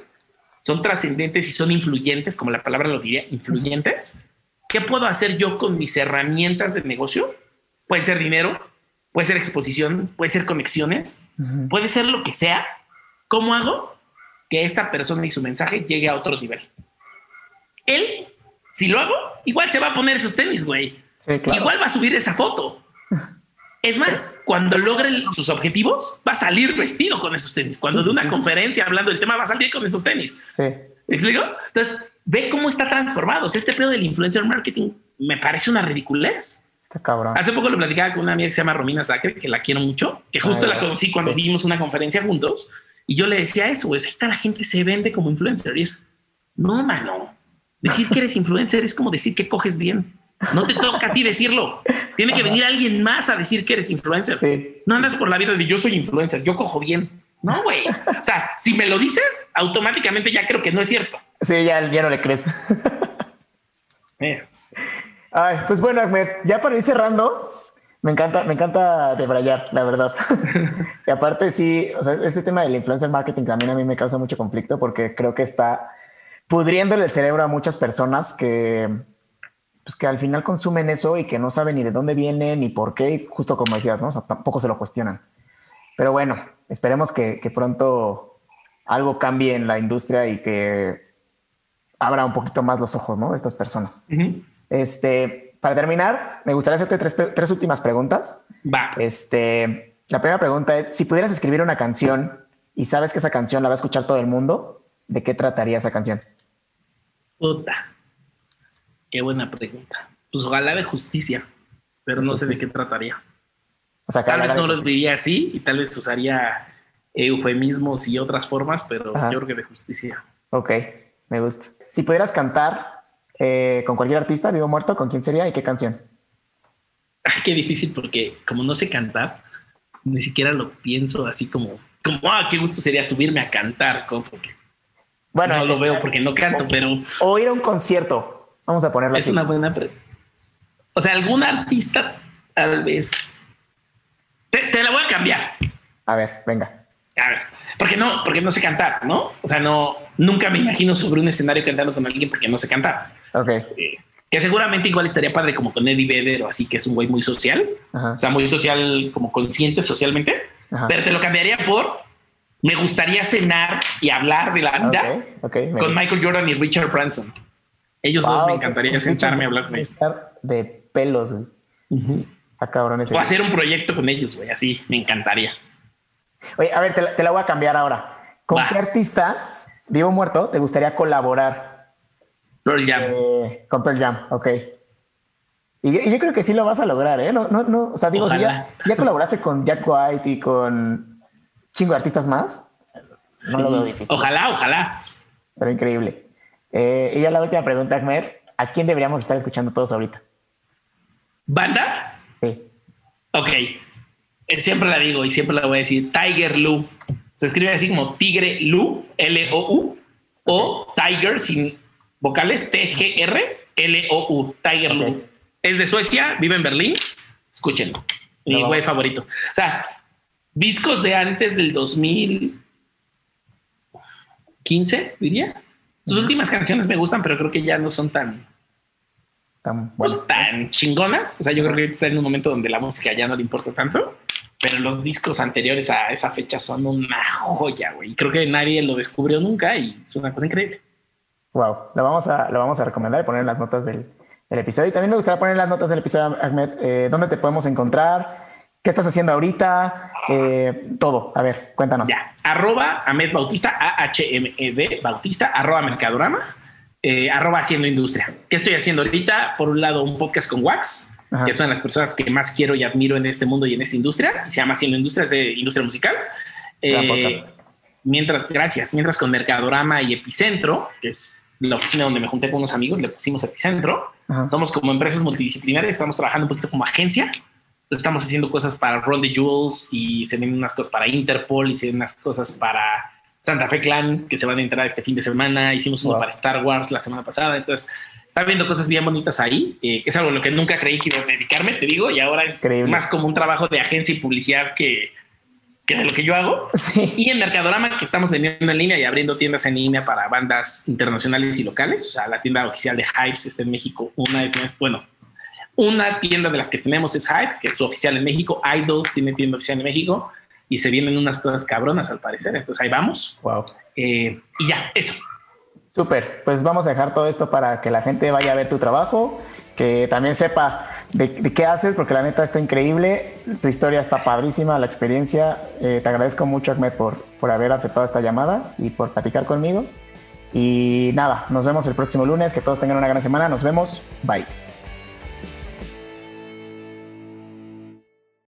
B: son trascendentes y son influyentes, como la palabra lo diría, influyentes, ¿qué puedo hacer yo con mis herramientas de negocio? Puede ser dinero, puede ser exposición, puede ser conexiones, puede ser lo que sea. ¿Cómo hago que esa persona y su mensaje llegue a otro nivel? Él, si lo hago, igual se va a poner esos tenis, güey. Igual va a subir esa foto. Es más, cuando logre sus objetivos, va a salir vestido con esos tenis. Cuando de una conferencia hablando del tema, va a salir con esos tenis.
A: Sí.
B: ¿Me explico? Entonces, ve cómo está transformado. este pedo del influencer marketing me parece una ridiculez.
A: Está cabrón.
B: Hace poco lo platicaba con una amiga que se llama Romina Sacre, que la quiero mucho, que justo la conocí cuando vimos una conferencia juntos. Y yo le decía eso, güey, esta la gente se vende como influencer. Y es, no, mano. Decir que eres influencer es como decir que coges bien. No te toca a ti decirlo. Tiene que venir alguien más a decir que eres influencer. No andas por la vida de yo soy influencer, yo cojo bien. No, güey. O sea, si me lo dices, automáticamente ya creo que no es cierto.
A: Sí, ya, ya no le crees. Ay, pues bueno, Ahmed, ya para ir cerrando, me encanta, me encanta debrayar, la verdad. [laughs] y aparte, sí, o sea, este tema del influencer marketing también a mí me causa mucho conflicto porque creo que está pudriéndole el cerebro a muchas personas que pues que al final consumen eso y que no saben ni de dónde viene ni por qué, justo como decías, ¿no? O sea, tampoco se lo cuestionan. Pero bueno, esperemos que, pronto algo cambie en la industria y que abra un poquito más los ojos, ¿no? De estas personas. Este, para terminar, me gustaría hacerte tres, tres últimas preguntas.
B: Va.
A: Este, la primera pregunta es, si pudieras escribir una canción y sabes que esa canción la va a escuchar todo el mundo, ¿de qué trataría esa canción?
B: Puta. Qué buena pregunta. Pues ojalá de justicia, pero no sé de qué trataría. O sea, tal vez no lo diría así y tal vez usaría eufemismos y otras formas, pero yo creo que de justicia.
A: Ok, me gusta. Si pudieras cantar eh, con cualquier artista, vivo o muerto, ¿con quién sería y qué canción?
B: qué difícil porque como no sé cantar, ni siquiera lo pienso así como, como, ah, qué gusto sería subirme a cantar, porque bueno, no lo veo porque no canto, pero...
A: O ir a un concierto, vamos a ponerlo
B: es una buena... O sea, algún artista tal vez... Te, la voy a cambiar.
A: A ver, venga.
B: A ver, porque no, porque no sé cantar, ¿no? O sea, no, nunca me imagino sobre un escenario cantando con alguien porque no sé cantar.
A: Ok.
B: Eh, que seguramente igual estaría padre como con Eddie Vedder o así, que es un güey muy social, o sea, muy social, como consciente socialmente, pero te lo cambiaría por me gustaría cenar y hablar de la vida con Michael Jordan y Richard Branson. Ellos dos me encantaría sentarme a hablar con ellos.
A: De pelos, güey.
B: O hacer un proyecto con ellos, güey, así, me encantaría.
A: Oye, a ver, te la, voy a cambiar ahora. ¿Con qué artista, vivo muerto, te gustaría colaborar?
B: Pearl Jam.
A: Eh, con Pearl Jam, ok. Y yo, creo que sí lo vas a lograr, ¿eh? No, no, no. O sea, digo, si ya, colaboraste con Jack White y con chingo de artistas más, no lo veo difícil.
B: Ojalá, ojalá.
A: Pero increíble. Eh, y ya la última pregunta, Ahmed. ¿A quién deberíamos estar escuchando todos ahorita?
B: ¿Banda?
A: Sí.
B: Ok. Eh, siempre la digo y siempre la voy a decir. Tiger Lu. Se escribe así como Tigre Lu, L-O-U, o Tiger sin vocales T-G-R-L-O-U, Tiger Lu. Es de Suecia, vive en Berlín. Escúchenlo. Mi güey favorito. O sea, discos de antes del 2015, diría. Sus últimas canciones me gustan, pero creo que ya no son tan tan, pues, tan chingonas. O sea, yo creo que está en un momento donde la música ya no le importa tanto, pero los discos anteriores a esa fecha son una joya, güey. Creo que nadie lo descubrió nunca y es una cosa increíble.
A: Wow, lo vamos a, lo vamos a recomendar y poner en las notas del, episodio. Y también me gustaría poner en las notas del episodio, Ahmed, eh, dónde te podemos encontrar, qué estás haciendo ahorita, eh, todo. A ver, cuéntanos.
B: Ya, arroba Ahmed Bautista, A-H-M-E-D, Bautista, arroba Mercadorama, eh, arroba Haciendo Industria. ¿Qué estoy haciendo ahorita? Por un lado, un podcast con Wax, que son las personas que más quiero y admiro en este mundo y en esta industria. Y se llama Haciendo Industria, es de industria musical. Eh, mientras, gracias, mientras con Mercadorama y Epicentro, que es la oficina donde me junté con unos amigos, le pusimos Epicentro. Somos como empresas multidisciplinarias, estamos trabajando un poquito como agencia. Estamos haciendo cosas para Ron the Jewels y se vienen unas cosas para Interpol y se vienen unas cosas para Santa Fe Clan que se van a entrar este fin de semana. Hicimos uno para Star Wars la semana pasada. Entonces, está viendo cosas bien bonitas ahí, eh, que es algo a lo que nunca creí que iba a dedicarme, te digo, y ahora es más como un trabajo de agencia y publicidad que, que de lo que yo hago. [laughs] Y en Mercadorama, que estamos vendiendo en línea y abriendo tiendas en línea para bandas internacionales y locales. O sea, la tienda oficial de Hives está en México. Una es, bueno, una tienda de las que tenemos es Hives, que es oficial en México. Idols tiene tienda oficial en México. Y se vienen unas cosas cabronas al parecer. Entonces ahí vamos.
A: Wow.
B: Eh, y ya, eso.
A: Súper. Pues vamos a dejar todo esto para que la gente vaya a ver tu trabajo, que también sepa de, qué haces, porque la neta está increíble, tu historia está padrísima, la experiencia. Eh, te agradezco mucho, Ahmed, por, por haber aceptado esta llamada y por platicar conmigo. Y nada, nos vemos el próximo lunes, que todos tengan una gran semana, nos vemos, bye.